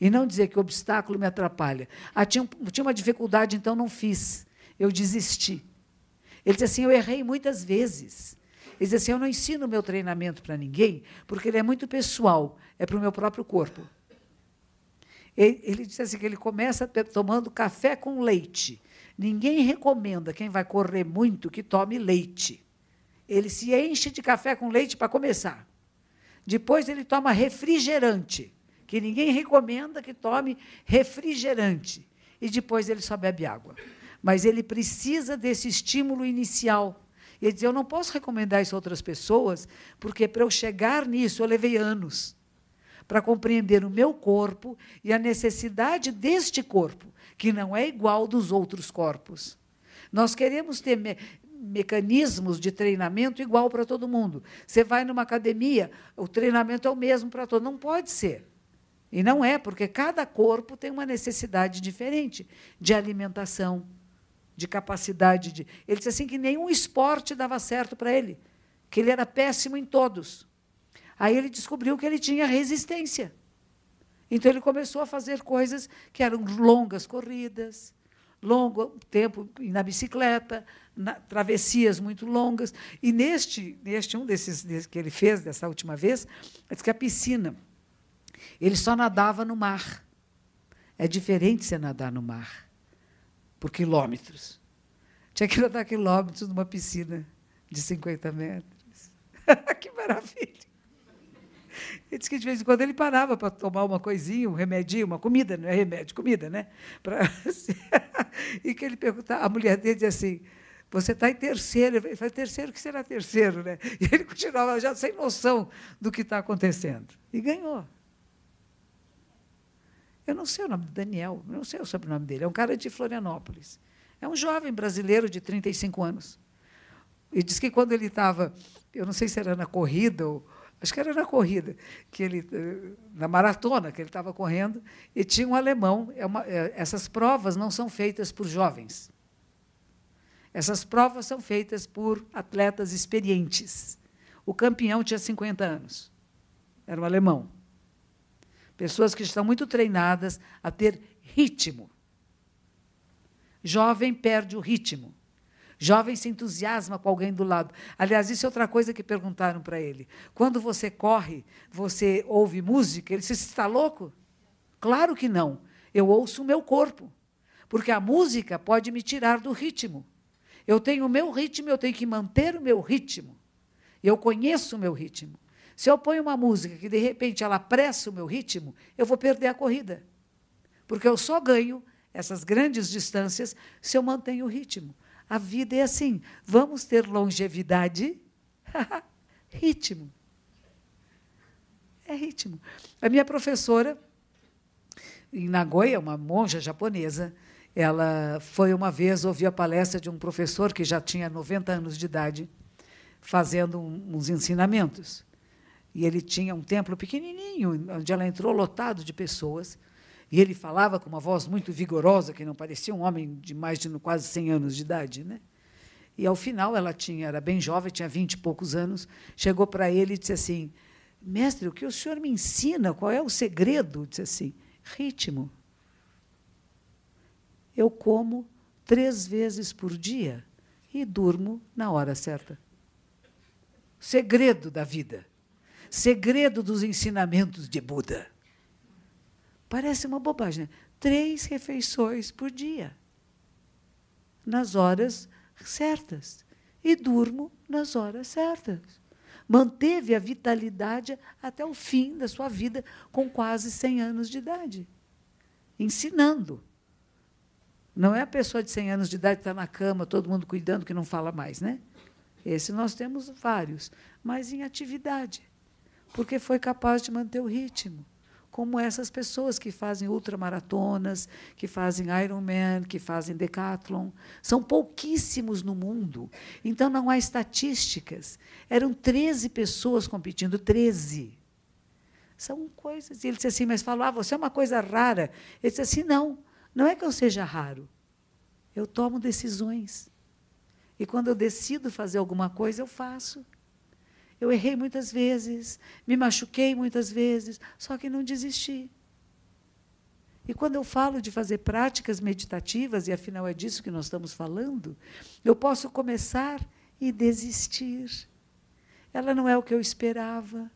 S1: E não dizer que o obstáculo me atrapalha. Ah, tinha, tinha uma dificuldade, então não fiz. Eu desisti. Ele diz assim: eu errei muitas vezes. Ele diz assim: eu não ensino o meu treinamento para ninguém, porque ele é muito pessoal, é para o meu próprio corpo. Ele, ele disse assim que ele começa tomando café com leite. Ninguém recomenda quem vai correr muito que tome leite. Ele se enche de café com leite para começar. Depois ele toma refrigerante, que ninguém recomenda que tome refrigerante. E depois ele só bebe água. Mas ele precisa desse estímulo inicial. Ele diz: Eu não posso recomendar isso a outras pessoas, porque para eu chegar nisso eu levei anos para compreender o meu corpo e a necessidade deste corpo, que não é igual dos outros corpos. Nós queremos ter me mecanismos de treinamento igual para todo mundo. Você vai numa academia, o treinamento é o mesmo para todo. Não pode ser. E não é, porque cada corpo tem uma necessidade diferente de alimentação, de capacidade de. Ele disse assim que nenhum esporte dava certo para ele, que ele era péssimo em todos. Aí ele descobriu que ele tinha resistência. Então ele começou a fazer coisas que eram longas corridas, longo tempo na bicicleta, na, travessias muito longas. E neste, neste um desses, que ele fez dessa última vez, disse que a piscina, ele só nadava no mar. É diferente você nadar no mar por quilômetros. Tinha que nadar quilômetros numa piscina de 50 metros. que maravilha! Ele disse que de vez em quando ele parava para tomar uma coisinha, um remedinho, uma comida, não é remédio, comida, né? Pra... e que ele perguntava, a mulher dele dizia assim, você está em terceiro. Ele falou, terceiro, que será terceiro? Né? E ele continuava já sem noção do que está acontecendo. E ganhou. Eu não sei o nome do Daniel, não sei o sobrenome dele. É um cara de Florianópolis. É um jovem brasileiro de 35 anos. E diz que quando ele estava, eu não sei se era na corrida ou, acho que era na corrida, que ele, eh, na maratona que ele estava correndo, e tinha um alemão. É uma, é, essas provas não são feitas por jovens. Essas provas são feitas por atletas experientes. O campeão tinha 50 anos. Era um alemão. Pessoas que estão muito treinadas a ter ritmo. Jovem perde o ritmo. Jovem se entusiasma com alguém do lado. Aliás, isso é outra coisa que perguntaram para ele. Quando você corre, você ouve música? Ele disse: está louco? Claro que não. Eu ouço o meu corpo. Porque a música pode me tirar do ritmo. Eu tenho o meu ritmo, eu tenho que manter o meu ritmo. Eu conheço o meu ritmo. Se eu ponho uma música que de repente ela apressa o meu ritmo, eu vou perder a corrida. Porque eu só ganho essas grandes distâncias se eu mantenho o ritmo. A vida é assim. Vamos ter longevidade? ritmo. É ritmo. A minha professora, em Nagoya, uma monja japonesa, ela foi uma vez ouvir a palestra de um professor que já tinha 90 anos de idade, fazendo uns ensinamentos. E ele tinha um templo pequenininho, onde ela entrou lotado de pessoas. E ele falava com uma voz muito vigorosa, que não parecia um homem de mais de quase 100 anos de idade. Né? E, ao final, ela tinha, era bem jovem, tinha 20 e poucos anos, chegou para ele e disse assim, mestre, o que o senhor me ensina? Qual é o segredo? Disse assim, ritmo. Eu como três vezes por dia e durmo na hora certa. Segredo da vida. Segredo dos ensinamentos de Buda. Parece uma bobagem. Né? Três refeições por dia. Nas horas certas. E durmo nas horas certas. Manteve a vitalidade até o fim da sua vida, com quase 100 anos de idade. Ensinando. Não é a pessoa de 100 anos de idade que está na cama, todo mundo cuidando, que não fala mais, né? Esse nós temos vários, mas em atividade, porque foi capaz de manter o ritmo. Como essas pessoas que fazem ultramaratonas, que fazem Ironman, que fazem decathlon. São pouquíssimos no mundo. Então não há estatísticas. Eram 13 pessoas competindo, 13. São coisas. E ele disse assim, mas falou, ah, você é uma coisa rara. Ele disse assim, não, não é que eu seja raro. Eu tomo decisões. E quando eu decido fazer alguma coisa, eu faço. Eu errei muitas vezes, me machuquei muitas vezes, só que não desisti. E quando eu falo de fazer práticas meditativas, e afinal é disso que nós estamos falando, eu posso começar e desistir. Ela não é o que eu esperava.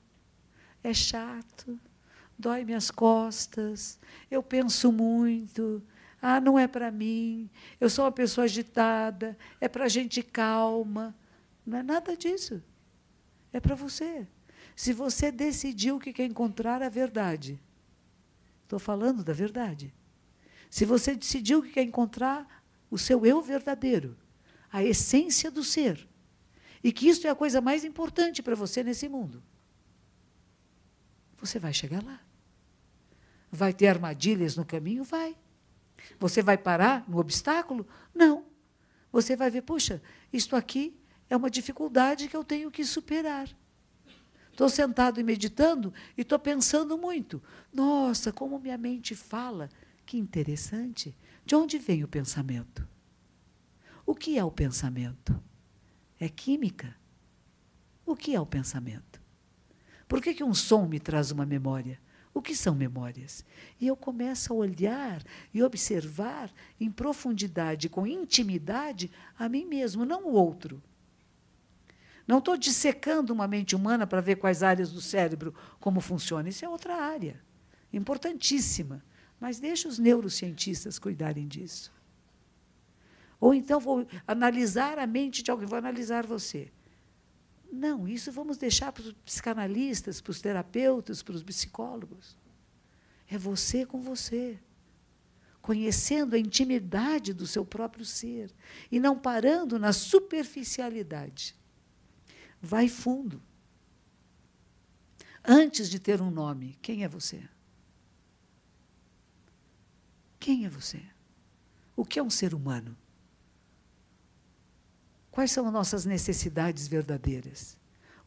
S1: É chato, dói minhas costas, eu penso muito, ah, não é para mim, eu sou uma pessoa agitada, é para gente calma. Não é nada disso. É para você. Se você decidiu que quer encontrar a verdade, estou falando da verdade. Se você decidiu que quer encontrar o seu eu verdadeiro, a essência do ser, e que isso é a coisa mais importante para você nesse mundo, você vai chegar lá. Vai ter armadilhas no caminho? Vai. Você vai parar no obstáculo? Não. Você vai ver, puxa, isto aqui é uma dificuldade que eu tenho que superar. Estou sentado e meditando e estou pensando muito. Nossa, como minha mente fala. Que interessante. De onde vem o pensamento? O que é o pensamento? É química. O que é o pensamento? Por que, que um som me traz uma memória? O que são memórias? E eu começo a olhar e observar em profundidade, com intimidade, a mim mesmo, não o outro. Não estou dissecando uma mente humana para ver quais áreas do cérebro como funciona. Isso é outra área, importantíssima. Mas deixa os neurocientistas cuidarem disso. Ou então vou analisar a mente de alguém, vou analisar você. Não, isso vamos deixar para os psicanalistas, para os terapeutas, para os psicólogos. É você com você. Conhecendo a intimidade do seu próprio ser e não parando na superficialidade. Vai fundo. Antes de ter um nome, quem é você? Quem é você? O que é um ser humano? Quais são as nossas necessidades verdadeiras?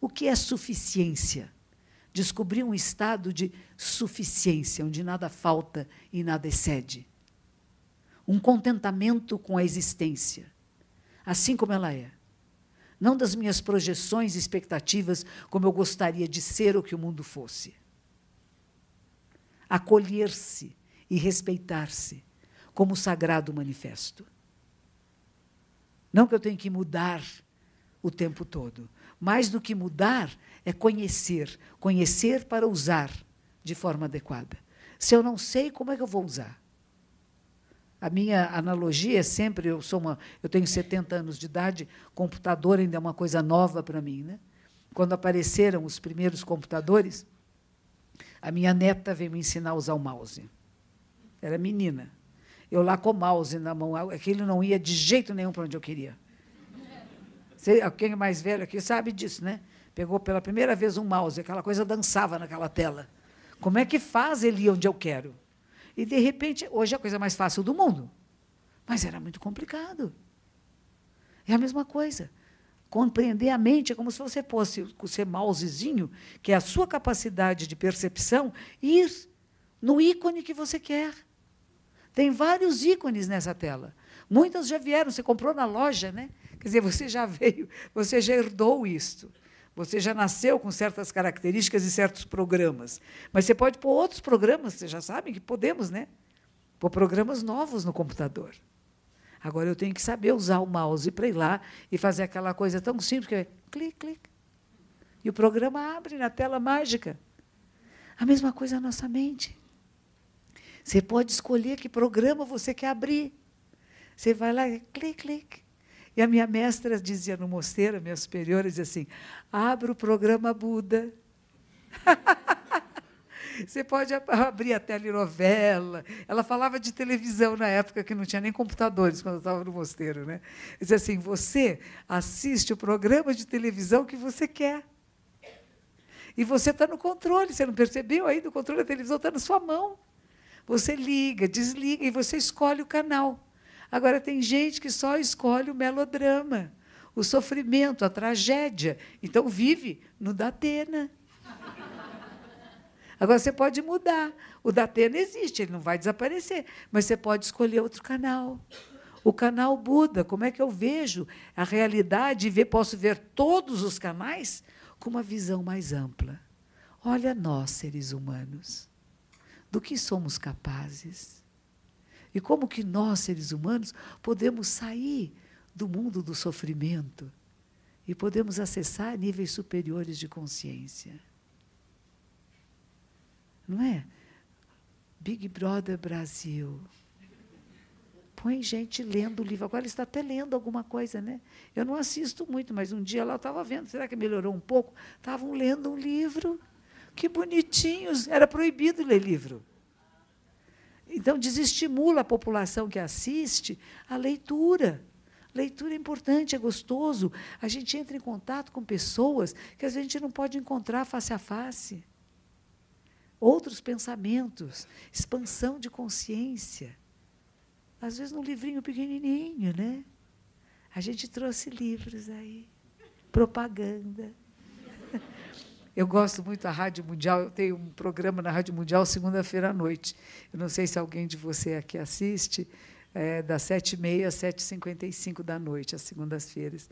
S1: O que é suficiência? Descobrir um estado de suficiência, onde nada falta e nada excede. Um contentamento com a existência, assim como ela é. Não das minhas projeções e expectativas, como eu gostaria de ser ou que o mundo fosse. Acolher-se e respeitar-se como sagrado manifesto. Não que eu tenha que mudar o tempo todo. Mais do que mudar é conhecer, conhecer para usar de forma adequada. Se eu não sei, como é que eu vou usar? A minha analogia é sempre, eu sou uma, eu tenho 70 anos de idade, computador ainda é uma coisa nova para mim, né? Quando apareceram os primeiros computadores, a minha neta veio me ensinar a usar o mouse. Era menina. Eu lá com o mouse na mão, aquilo não ia de jeito nenhum para onde eu queria. quem é mais velho aqui sabe disso, né? Pegou pela primeira vez um mouse, aquela coisa dançava naquela tela. Como é que faz ele ir onde eu quero? E, de repente, hoje é a coisa mais fácil do mundo. Mas era muito complicado. É a mesma coisa. Compreender a mente é como se você fosse o seu mousezinho, que é a sua capacidade de percepção, ir no ícone que você quer. Tem vários ícones nessa tela. Muitas já vieram, você comprou na loja, né? Quer dizer, você já veio, você já herdou isto. Você já nasceu com certas características e certos programas. Mas você pode pôr outros programas, vocês já sabem que podemos, né? Pôr programas novos no computador. Agora eu tenho que saber usar o mouse para ir lá e fazer aquela coisa tão simples que é clique, clique. E o programa abre na tela mágica. A mesma coisa na nossa mente. Você pode escolher que programa você quer abrir. Você vai lá e clique, clique. E a minha mestra dizia no mosteiro, a minha superiora, dizia assim: abra o programa Buda. Você pode abrir a telenovela. Ela falava de televisão na época que não tinha nem computadores, quando eu estava no mosteiro. Né? Dizia assim: você assiste o programa de televisão que você quer. E você está no controle, você não percebeu ainda? O controle da televisão está na sua mão. Você liga, desliga e você escolhe o canal. Agora, tem gente que só escolhe o melodrama, o sofrimento, a tragédia. Então, vive no Datena. Agora, você pode mudar. O Datena existe, ele não vai desaparecer, mas você pode escolher outro canal. O canal Buda, como é que eu vejo a realidade e posso ver todos os canais com uma visão mais ampla? Olha nós, seres humanos, do que somos capazes. E como que nós, seres humanos, podemos sair do mundo do sofrimento e podemos acessar níveis superiores de consciência. Não é? Big Brother Brasil. Põe gente lendo o livro. Agora ele está até lendo alguma coisa, né? Eu não assisto muito, mas um dia lá eu estava vendo. Será que melhorou um pouco? Estavam lendo um livro. Que bonitinhos. Era proibido ler livro. Então, desestimula a população que assiste a leitura. Leitura é importante, é gostoso. A gente entra em contato com pessoas que a gente não pode encontrar face a face outros pensamentos, expansão de consciência. Às vezes num livrinho pequenininho, né? A gente trouxe livros aí, propaganda. Eu gosto muito da Rádio Mundial, eu tenho um programa na Rádio Mundial segunda-feira à noite. Eu não sei se alguém de você aqui assiste, é, das 7h30 às 7h55 da noite, às segundas-feiras.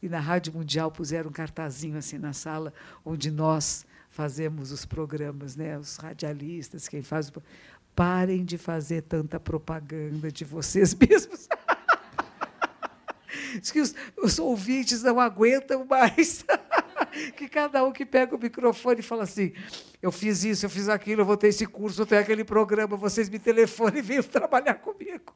S1: E na Rádio Mundial puseram um cartazinho assim na sala, onde nós fazemos os programas, né? os radialistas, quem faz. Parem de fazer tanta propaganda de vocês mesmos. Diz que os, os ouvintes não aguentam mais. que cada um que pega o microfone e fala assim: eu fiz isso, eu fiz aquilo, eu vou ter esse curso, eu tenho aquele programa, vocês me telefonem e venham trabalhar comigo.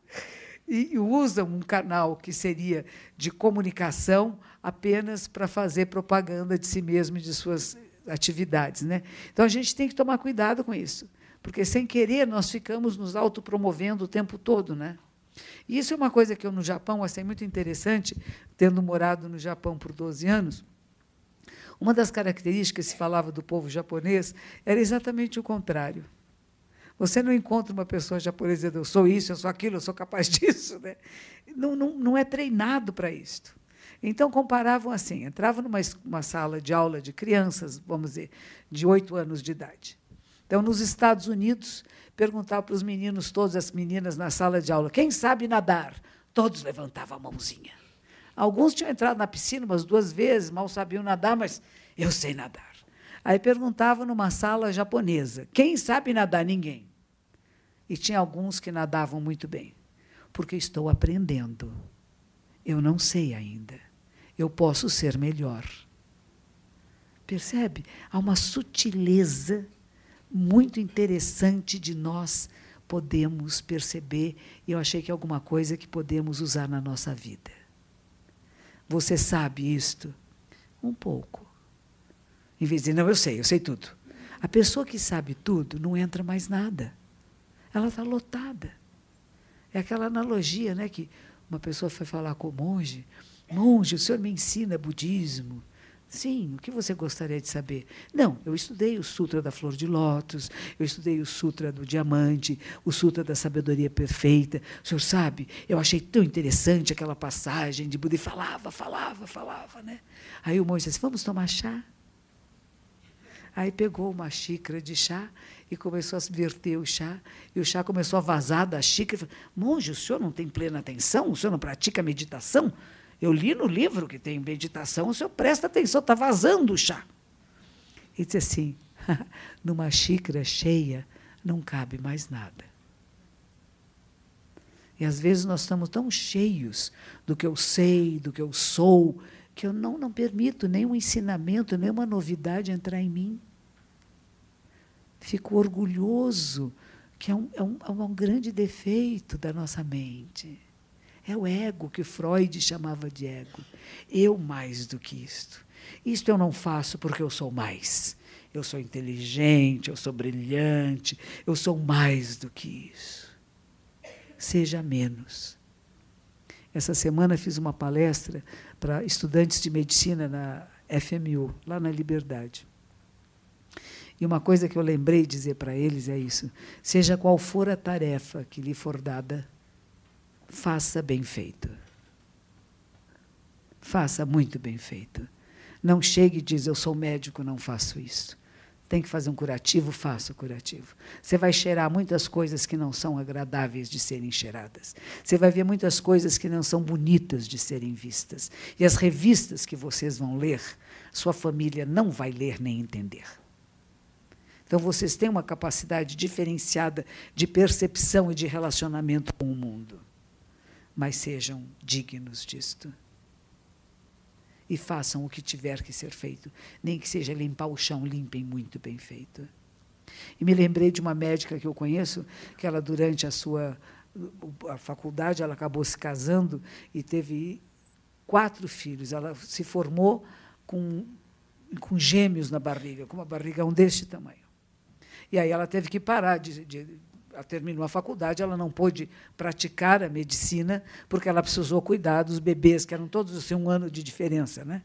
S1: E, e usam um canal que seria de comunicação apenas para fazer propaganda de si mesmo e de suas atividades. Né? Então, a gente tem que tomar cuidado com isso, porque, sem querer, nós ficamos nos autopromovendo o tempo todo. Né? E isso é uma coisa que eu, no Japão, achei muito interessante, tendo morado no Japão por 12 anos. Uma das características que se falava do povo japonês era exatamente o contrário. Você não encontra uma pessoa japonesa dizendo, eu sou isso, eu sou aquilo, eu sou capaz disso. Né? Não, não, não é treinado para isto. Então, comparavam assim: entrava numa uma sala de aula de crianças, vamos dizer, de oito anos de idade. Então, nos Estados Unidos, perguntava para os meninos, todas as meninas na sala de aula, quem sabe nadar? Todos levantavam a mãozinha. Alguns tinham entrado na piscina umas duas vezes, mal sabiam nadar, mas eu sei nadar. Aí perguntava numa sala japonesa: quem sabe nadar? Ninguém. E tinha alguns que nadavam muito bem, porque estou aprendendo. Eu não sei ainda eu posso ser melhor. Percebe? Há uma sutileza muito interessante de nós podemos perceber, e eu achei que é alguma coisa que podemos usar na nossa vida. Você sabe isto? Um pouco. Em vez de, não, eu sei, eu sei tudo. A pessoa que sabe tudo não entra mais nada. Ela está lotada. É aquela analogia, né, que uma pessoa foi falar com o monge, Monge, o senhor me ensina budismo. Sim, o que você gostaria de saber? Não, eu estudei o Sutra da Flor de Lótus, eu estudei o Sutra do Diamante, o Sutra da Sabedoria Perfeita. O senhor sabe, eu achei tão interessante aquela passagem de Buda e falava, falava, falava. Né? Aí o monge disse: Vamos tomar chá? Aí pegou uma xícara de chá e começou a verter o chá, e o chá começou a vazar da xícara. Monge, o senhor não tem plena atenção? O senhor não pratica meditação? Eu li no livro que tem meditação, o senhor presta atenção, está vazando o chá. E disse assim: numa xícara cheia não cabe mais nada. E às vezes nós estamos tão cheios do que eu sei, do que eu sou, que eu não, não permito nenhum ensinamento, nenhuma novidade entrar em mim. Fico orgulhoso, que é um, é um, é um grande defeito da nossa mente. É o ego que Freud chamava de ego. Eu mais do que isto. Isto eu não faço porque eu sou mais. Eu sou inteligente, eu sou brilhante, eu sou mais do que isso. Seja menos. Essa semana fiz uma palestra para estudantes de medicina na FMU, lá na Liberdade. E uma coisa que eu lembrei dizer para eles é isso: seja qual for a tarefa que lhe for dada, faça bem feito. Faça muito bem feito. Não chegue e diz, eu sou médico, não faço isso. Tem que fazer um curativo, faça o curativo. Você vai cheirar muitas coisas que não são agradáveis de serem cheiradas. Você vai ver muitas coisas que não são bonitas de serem vistas. E as revistas que vocês vão ler, sua família não vai ler nem entender. Então, vocês têm uma capacidade diferenciada de percepção e de relacionamento com o mundo mas sejam dignos disto. E façam o que tiver que ser feito, nem que seja limpar o chão, limpem muito bem feito. E me lembrei de uma médica que eu conheço, que ela durante a sua a faculdade ela acabou se casando e teve quatro filhos. Ela se formou com com gêmeos na barriga, com uma barrigão deste tamanho. E aí ela teve que parar de, de ela terminou a faculdade, ela não pôde praticar a medicina, porque ela precisou cuidar dos bebês, que eram todos assim, um ano de diferença. Né?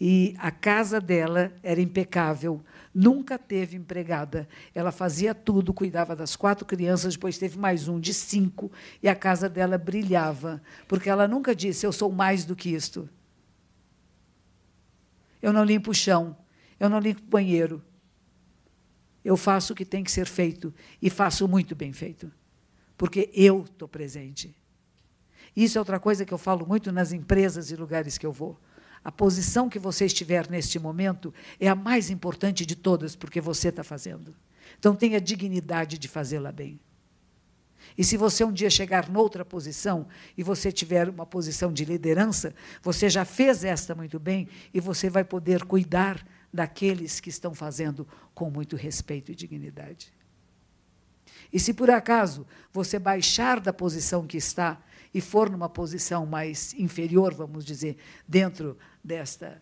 S1: E a casa dela era impecável, nunca teve empregada. Ela fazia tudo, cuidava das quatro crianças, depois teve mais um de cinco, e a casa dela brilhava, porque ela nunca disse: Eu sou mais do que isto. Eu não limpo o chão, eu não limpo o banheiro, eu faço o que tem que ser feito e faço muito bem feito, porque eu estou presente. Isso é outra coisa que eu falo muito nas empresas e lugares que eu vou. A posição que você estiver neste momento é a mais importante de todas, porque você está fazendo. Então tenha dignidade de fazê-la bem. E se você um dia chegar noutra posição e você tiver uma posição de liderança, você já fez esta muito bem e você vai poder cuidar daqueles que estão fazendo com muito respeito e dignidade. E se por acaso você baixar da posição que está e for numa posição mais inferior, vamos dizer, dentro desta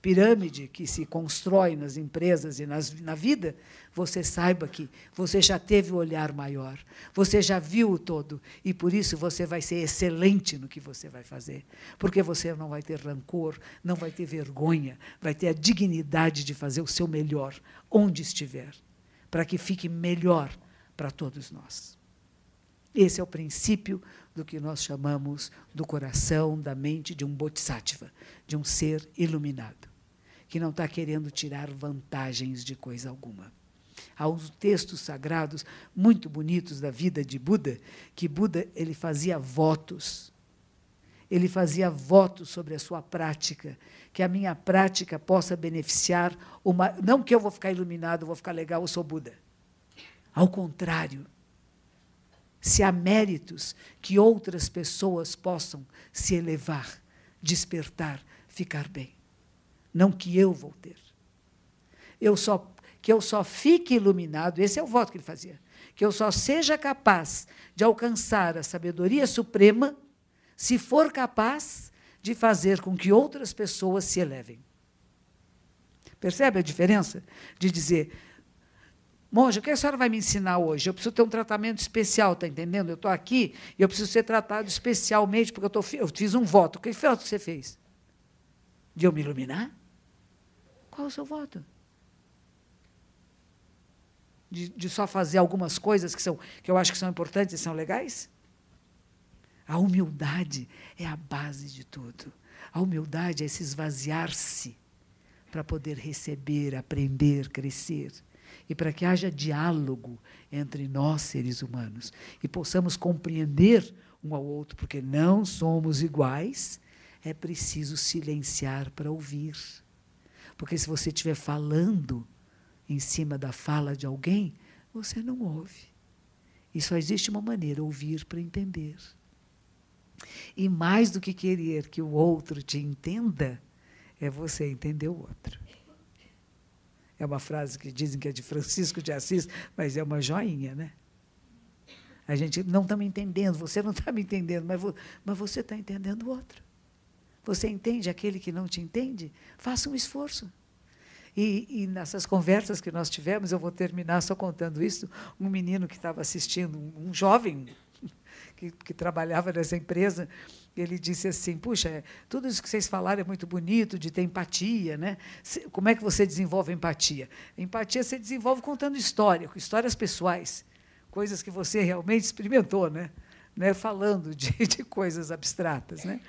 S1: pirâmide que se constrói nas empresas e nas, na vida, você saiba que você já teve o olhar maior, você já viu o todo, e por isso você vai ser excelente no que você vai fazer. Porque você não vai ter rancor, não vai ter vergonha, vai ter a dignidade de fazer o seu melhor, onde estiver, para que fique melhor para todos nós. Esse é o princípio do que nós chamamos do coração, da mente de um bodhisattva, de um ser iluminado que não está querendo tirar vantagens de coisa alguma. Há uns textos sagrados muito bonitos da vida de Buda, que Buda ele fazia votos. Ele fazia votos sobre a sua prática, que a minha prática possa beneficiar uma, não que eu vou ficar iluminado, vou ficar legal, eu sou Buda. Ao contrário, se há méritos que outras pessoas possam se elevar, despertar, ficar bem não que eu vou ter. Eu só que eu só fique iluminado, esse é o voto que ele fazia, que eu só seja capaz de alcançar a sabedoria suprema se for capaz de fazer com que outras pessoas se elevem. Percebe a diferença de dizer, monja, o que a senhora vai me ensinar hoje? Eu preciso ter um tratamento especial, está entendendo? Eu estou aqui e eu preciso ser tratado especialmente porque eu, tô, eu fiz um voto. Que voto você fez? De eu me iluminar? Qual é o seu voto? De, de, só fazer algumas coisas que, são, que eu acho que são importantes e são legais? A humildade é a base de tudo. A humildade é se esvaziar-se para poder receber, aprender, crescer. E para que haja diálogo entre nós, seres humanos, e possamos compreender um ao outro, porque não somos iguais, é preciso silenciar para ouvir. Porque se você estiver falando em cima da fala de alguém, você não ouve. E só existe uma maneira: ouvir para entender. E mais do que querer que o outro te entenda, é você entender o outro. É uma frase que dizem que é de Francisco de Assis, mas é uma joinha, né? A gente não está me entendendo, você não está me entendendo, mas, vo, mas você está entendendo o outro. Você entende aquele que não te entende? Faça um esforço. E, e, nessas conversas que nós tivemos, eu vou terminar só contando isso. Um menino que estava assistindo, um jovem que, que trabalhava nessa empresa, ele disse assim: Puxa, tudo isso que vocês falaram é muito bonito, de ter empatia. Né? Como é que você desenvolve empatia? Empatia você desenvolve contando história, histórias pessoais, coisas que você realmente experimentou, né? né? falando de, de coisas abstratas. Né?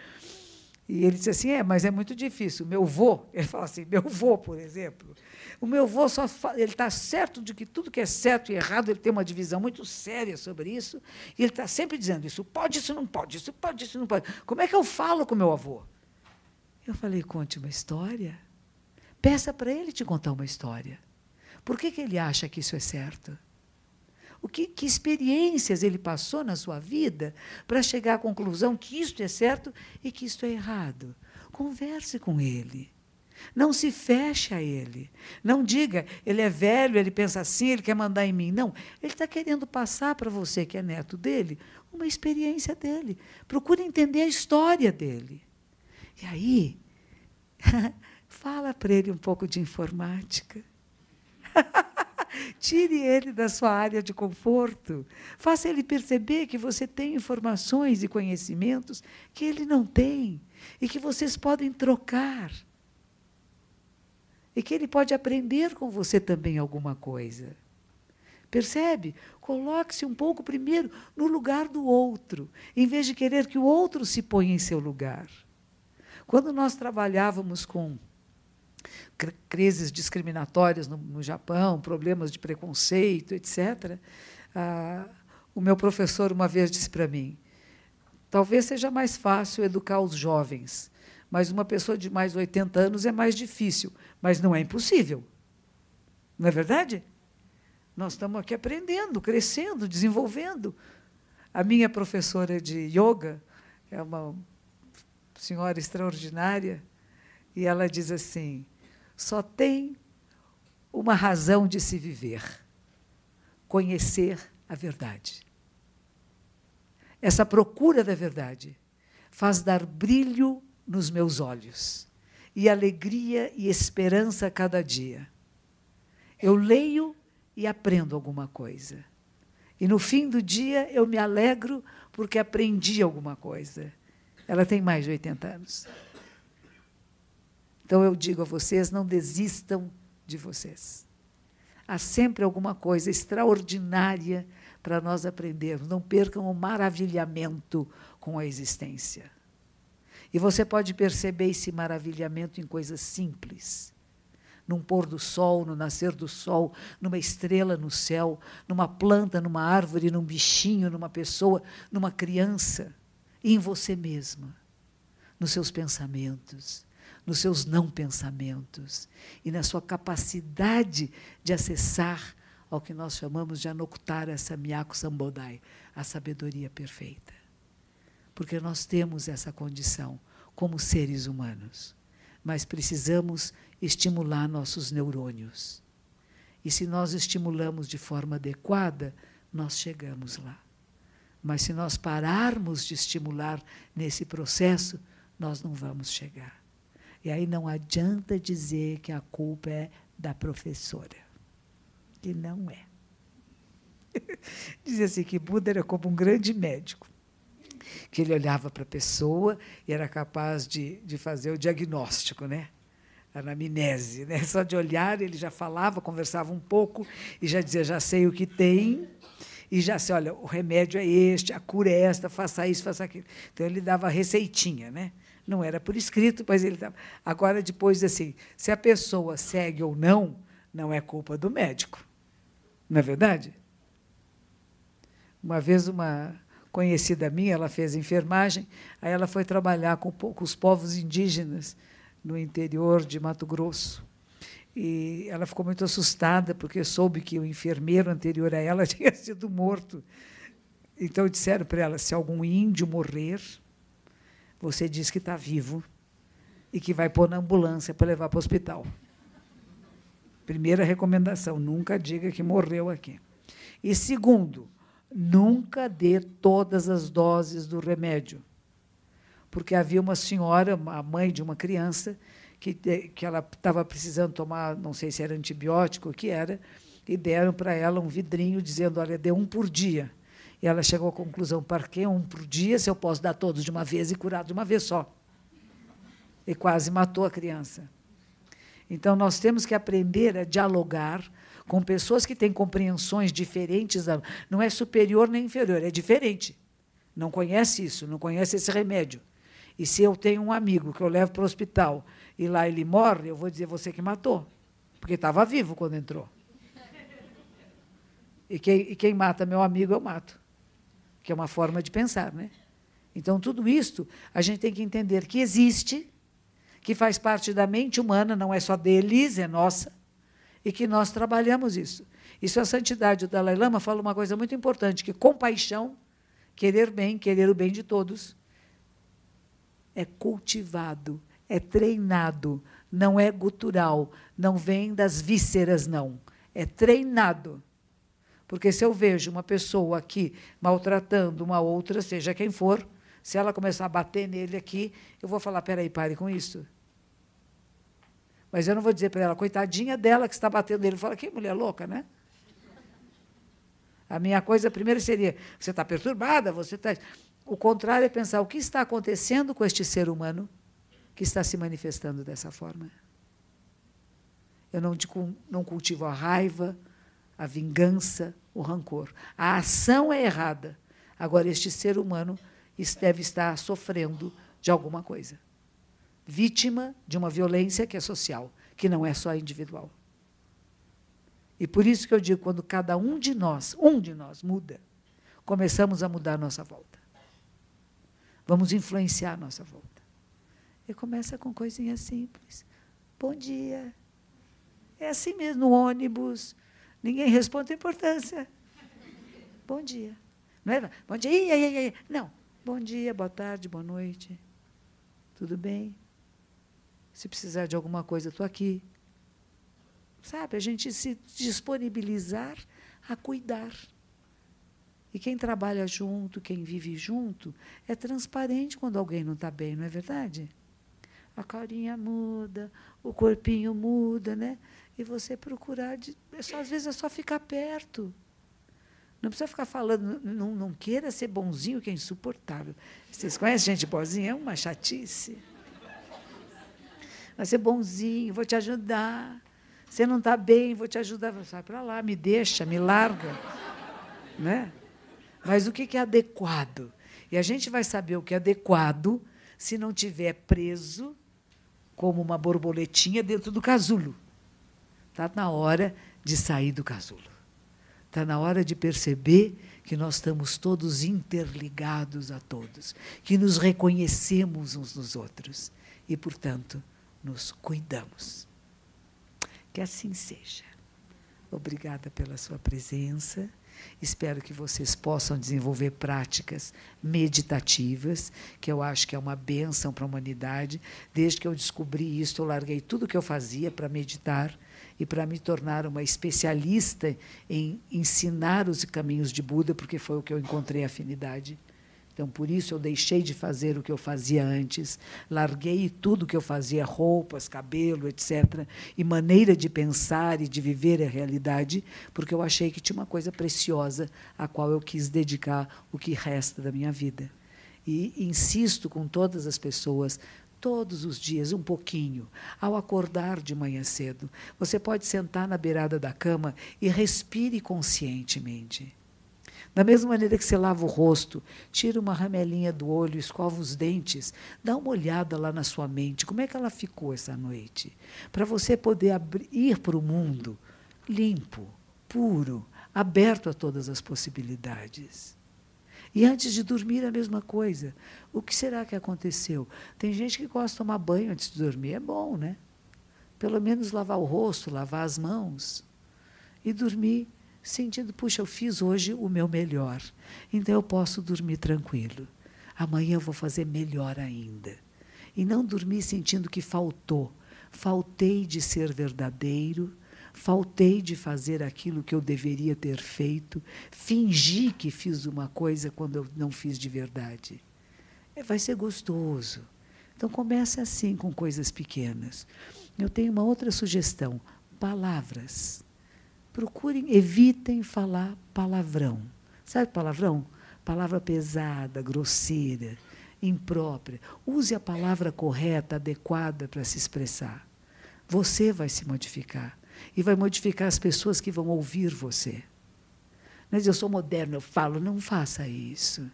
S1: E ele disse assim: é, mas é muito difícil. Meu vô, ele fala assim: meu vô, por exemplo, o meu vô só ele está certo de que tudo que é certo e errado, ele tem uma divisão muito séria sobre isso, e ele está sempre dizendo: isso pode, isso não pode, isso pode, isso não pode. Como é que eu falo com meu avô? Eu falei: conte uma história. Peça para ele te contar uma história. Por que, que ele acha que isso é certo? O que, que experiências ele passou na sua vida para chegar à conclusão que isto é certo e que isto é errado? Converse com ele. Não se feche a ele. Não diga, ele é velho, ele pensa assim, ele quer mandar em mim. Não, ele está querendo passar para você, que é neto dele, uma experiência dele. Procure entender a história dele. E aí, fala para ele um pouco de informática. Tire ele da sua área de conforto. Faça ele perceber que você tem informações e conhecimentos que ele não tem e que vocês podem trocar. E que ele pode aprender com você também alguma coisa. Percebe? Coloque-se um pouco primeiro no lugar do outro, em vez de querer que o outro se ponha em seu lugar. Quando nós trabalhávamos com crises discriminatórias no, no Japão, problemas de preconceito, etc. Ah, o meu professor uma vez disse para mim: talvez seja mais fácil educar os jovens, mas uma pessoa de mais de 80 anos é mais difícil, mas não é impossível. Não é verdade? Nós estamos aqui aprendendo, crescendo, desenvolvendo. A minha professora de yoga é uma senhora extraordinária e ela diz assim: só tem uma razão de se viver: conhecer a verdade. Essa procura da verdade faz dar brilho nos meus olhos e alegria e esperança a cada dia. Eu leio e aprendo alguma coisa. E no fim do dia eu me alegro porque aprendi alguma coisa. Ela tem mais de 80 anos. Então eu digo a vocês: não desistam de vocês. Há sempre alguma coisa extraordinária para nós aprendermos. Não percam o maravilhamento com a existência. E você pode perceber esse maravilhamento em coisas simples. Num pôr do sol, no nascer do sol, numa estrela no céu, numa planta, numa árvore, num bichinho, numa pessoa, numa criança, e em você mesma, nos seus pensamentos, nos seus não pensamentos e na sua capacidade de acessar ao que nós chamamos de Anoktara Samyaku Sambodai, a sabedoria perfeita. Porque nós temos essa condição como seres humanos, mas precisamos estimular nossos neurônios. E se nós estimulamos de forma adequada, nós chegamos lá. Mas se nós pararmos de estimular nesse processo, nós não vamos chegar. E aí não adianta dizer que a culpa é da professora, que não é. Dizia assim que Buda era como um grande médico, que ele olhava para a pessoa e era capaz de, de fazer o diagnóstico, né? Anamnese, né? Só de olhar ele já falava, conversava um pouco e já dizia, já sei o que tem, e já sei, olha, o remédio é este, a cura é esta, faça isso, faça aquilo. Então ele dava a receitinha, né? Não era por escrito, mas ele estava. Agora, depois, assim, se a pessoa segue ou não, não é culpa do médico. Não é verdade? Uma vez, uma conhecida minha, ela fez enfermagem, aí ela foi trabalhar com, com os povos indígenas no interior de Mato Grosso. E ela ficou muito assustada, porque soube que o enfermeiro anterior a ela tinha sido morto então disseram para ela: se algum índio morrer, você diz que está vivo e que vai pôr na ambulância para levar para o hospital. Primeira recomendação: nunca diga que morreu aqui. E segundo, nunca dê todas as doses do remédio. Porque havia uma senhora, a mãe de uma criança, que, que ela estava precisando tomar, não sei se era antibiótico, o que era, e deram para ela um vidrinho dizendo: olha, dê um por dia. E ela chegou à conclusão: para que um por dia se eu posso dar todos de uma vez e curar de uma vez só? E quase matou a criança. Então, nós temos que aprender a dialogar com pessoas que têm compreensões diferentes. Não é superior nem inferior, é diferente. Não conhece isso, não conhece esse remédio. E se eu tenho um amigo que eu levo para o hospital e lá ele morre, eu vou dizer você que matou, porque estava vivo quando entrou. E quem, e quem mata meu amigo, eu mato. Que é uma forma de pensar. Né? Então, tudo isto a gente tem que entender que existe, que faz parte da mente humana, não é só deles, é nossa, e que nós trabalhamos isso. Isso a santidade do Dalai Lama fala uma coisa muito importante, que compaixão, querer bem, querer o bem de todos, é cultivado, é treinado, não é gutural, não vem das vísceras, não. É treinado. Porque se eu vejo uma pessoa aqui maltratando uma outra, seja quem for, se ela começar a bater nele aqui, eu vou falar: peraí, pare com isso. Mas eu não vou dizer para ela, coitadinha dela que está batendo nele. Fala, que mulher louca, né? A minha coisa primeiro seria: você está perturbada, você está. O contrário é pensar o que está acontecendo com este ser humano que está se manifestando dessa forma. Eu não, não cultivo a raiva, a vingança, o rancor. A ação é errada. Agora, este ser humano deve estar sofrendo de alguma coisa. Vítima de uma violência que é social, que não é só individual. E por isso que eu digo, quando cada um de nós, um de nós, muda, começamos a mudar a nossa volta. Vamos influenciar a nossa volta. E começa com coisinhas simples. Bom dia. É assim mesmo, no ônibus, Ninguém responde, importância. Bom dia. Não é? Bom dia. Ia, ia, ia. Não. Bom dia, boa tarde, boa noite. Tudo bem? Se precisar de alguma coisa, estou aqui. Sabe, a gente se disponibilizar a cuidar. E quem trabalha junto, quem vive junto, é transparente quando alguém não está bem, não é verdade? A carinha muda, o corpinho muda, né? E você procurar. De, é só, às vezes é só ficar perto. Não precisa ficar falando, não, não queira ser bonzinho, que é insuportável. Vocês conhecem gente boazinha? É uma chatice. Vai ser bonzinho, vou te ajudar. Você não está bem, vou te ajudar. Sai para lá, me deixa, me larga. Né? Mas o que é adequado? E a gente vai saber o que é adequado se não tiver preso como uma borboletinha dentro do casulo. Está na hora de sair do casulo. Está na hora de perceber que nós estamos todos interligados a todos, que nos reconhecemos uns nos outros e, portanto, nos cuidamos. Que assim seja. Obrigada pela sua presença. Espero que vocês possam desenvolver práticas meditativas, que eu acho que é uma bênção para a humanidade. Desde que eu descobri isso, eu larguei tudo que eu fazia para meditar e para me tornar uma especialista em ensinar os caminhos de Buda, porque foi o que eu encontrei afinidade. Então, por isso, eu deixei de fazer o que eu fazia antes, larguei tudo que eu fazia, roupas, cabelo, etc., e maneira de pensar e de viver a realidade, porque eu achei que tinha uma coisa preciosa a qual eu quis dedicar o que resta da minha vida. E insisto com todas as pessoas, todos os dias, um pouquinho, ao acordar de manhã cedo. Você pode sentar na beirada da cama e respire conscientemente. Da mesma maneira que você lava o rosto, tira uma ramelinha do olho, escova os dentes, dá uma olhada lá na sua mente, como é que ela ficou essa noite? Para você poder ir para o mundo limpo, puro, aberto a todas as possibilidades. E antes de dormir, a mesma coisa. O que será que aconteceu? Tem gente que gosta de tomar banho antes de dormir. É bom, né? Pelo menos lavar o rosto, lavar as mãos. E dormir sentindo, puxa, eu fiz hoje o meu melhor, então eu posso dormir tranquilo. Amanhã eu vou fazer melhor ainda. E não dormir sentindo que faltou. Faltei de ser verdadeiro, faltei de fazer aquilo que eu deveria ter feito, fingi que fiz uma coisa quando eu não fiz de verdade. É, vai ser gostoso. Então comece assim com coisas pequenas. Eu tenho uma outra sugestão: palavras. Procurem, evitem falar palavrão. Sabe palavrão? Palavra pesada, grosseira, imprópria. Use a palavra correta, adequada para se expressar. Você vai se modificar e vai modificar as pessoas que vão ouvir você. Mas eu sou moderno, eu falo, não faça isso.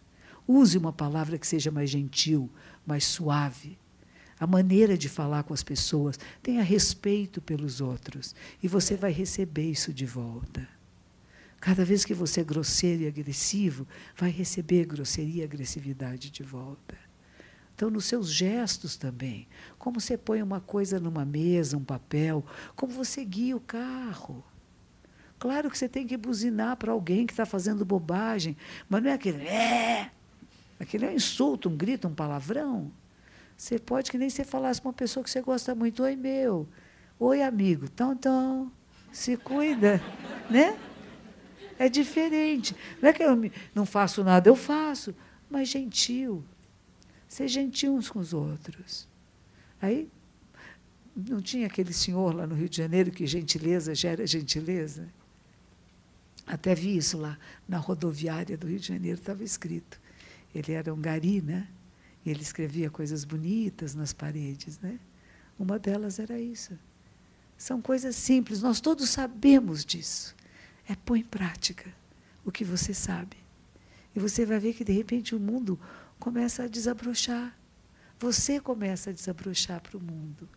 S1: Use uma palavra que seja mais gentil, mais suave. A maneira de falar com as pessoas, tenha respeito pelos outros e você vai receber isso de volta. Cada vez que você é grosseiro e agressivo, vai receber grosseria e agressividade de volta. Então, nos seus gestos também, como você põe uma coisa numa mesa, um papel, como você guia o carro. Claro que você tem que buzinar para alguém que está fazendo bobagem, mas não é aquele é, aquele é um insulto, um grito, um palavrão. Você pode que nem você falasse para uma pessoa que você gosta muito, oi meu, oi amigo, então, então, se cuida, né? É diferente. Não é que eu não faço nada, eu faço, mas gentil. Ser gentil uns com os outros. Aí, não tinha aquele senhor lá no Rio de Janeiro que gentileza gera gentileza? Até vi isso lá na rodoviária do Rio de Janeiro, estava escrito. Ele era um gari, né? E ele escrevia coisas bonitas nas paredes, né? Uma delas era isso. São coisas simples, nós todos sabemos disso é pôr em prática o que você sabe. E você vai ver que, de repente, o mundo começa a desabrochar. Você começa a desabrochar para o mundo.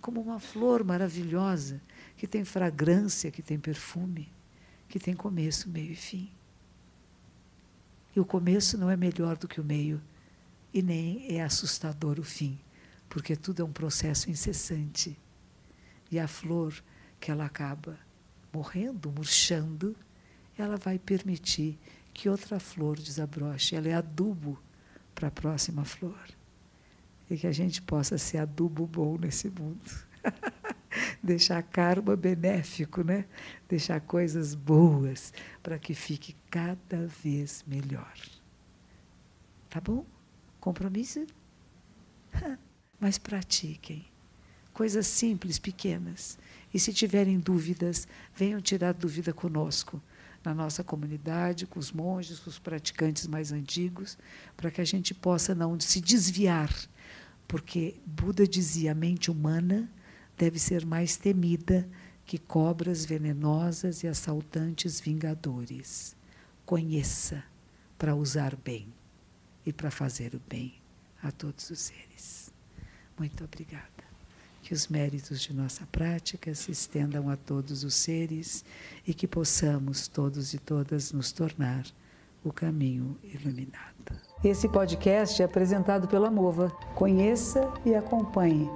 S1: Como uma flor maravilhosa, que tem fragrância, que tem perfume, que tem começo, meio e fim. E o começo não é melhor do que o meio, e nem é assustador o fim, porque tudo é um processo incessante. E a flor que ela acaba morrendo, murchando, ela vai permitir que outra flor desabroche. Ela é adubo para a próxima flor. E que a gente possa ser adubo bom nesse mundo. Deixar karma benéfico, né? Deixar coisas boas para que fique cada vez melhor. Tá bom? Compromisso? Mas pratiquem. Coisas simples, pequenas. E se tiverem dúvidas, venham tirar dúvida conosco, na nossa comunidade, com os monges, com os praticantes mais antigos, para que a gente possa não se desviar. Porque Buda dizia: a mente humana deve ser mais temida que cobras venenosas e assaltantes vingadores. Conheça para usar bem e para fazer o bem a todos os seres. Muito obrigada que os méritos de nossa prática se estendam a todos os seres e que possamos todos e todas nos tornar o caminho iluminado. Esse podcast é apresentado pela Mova. Conheça e acompanhe.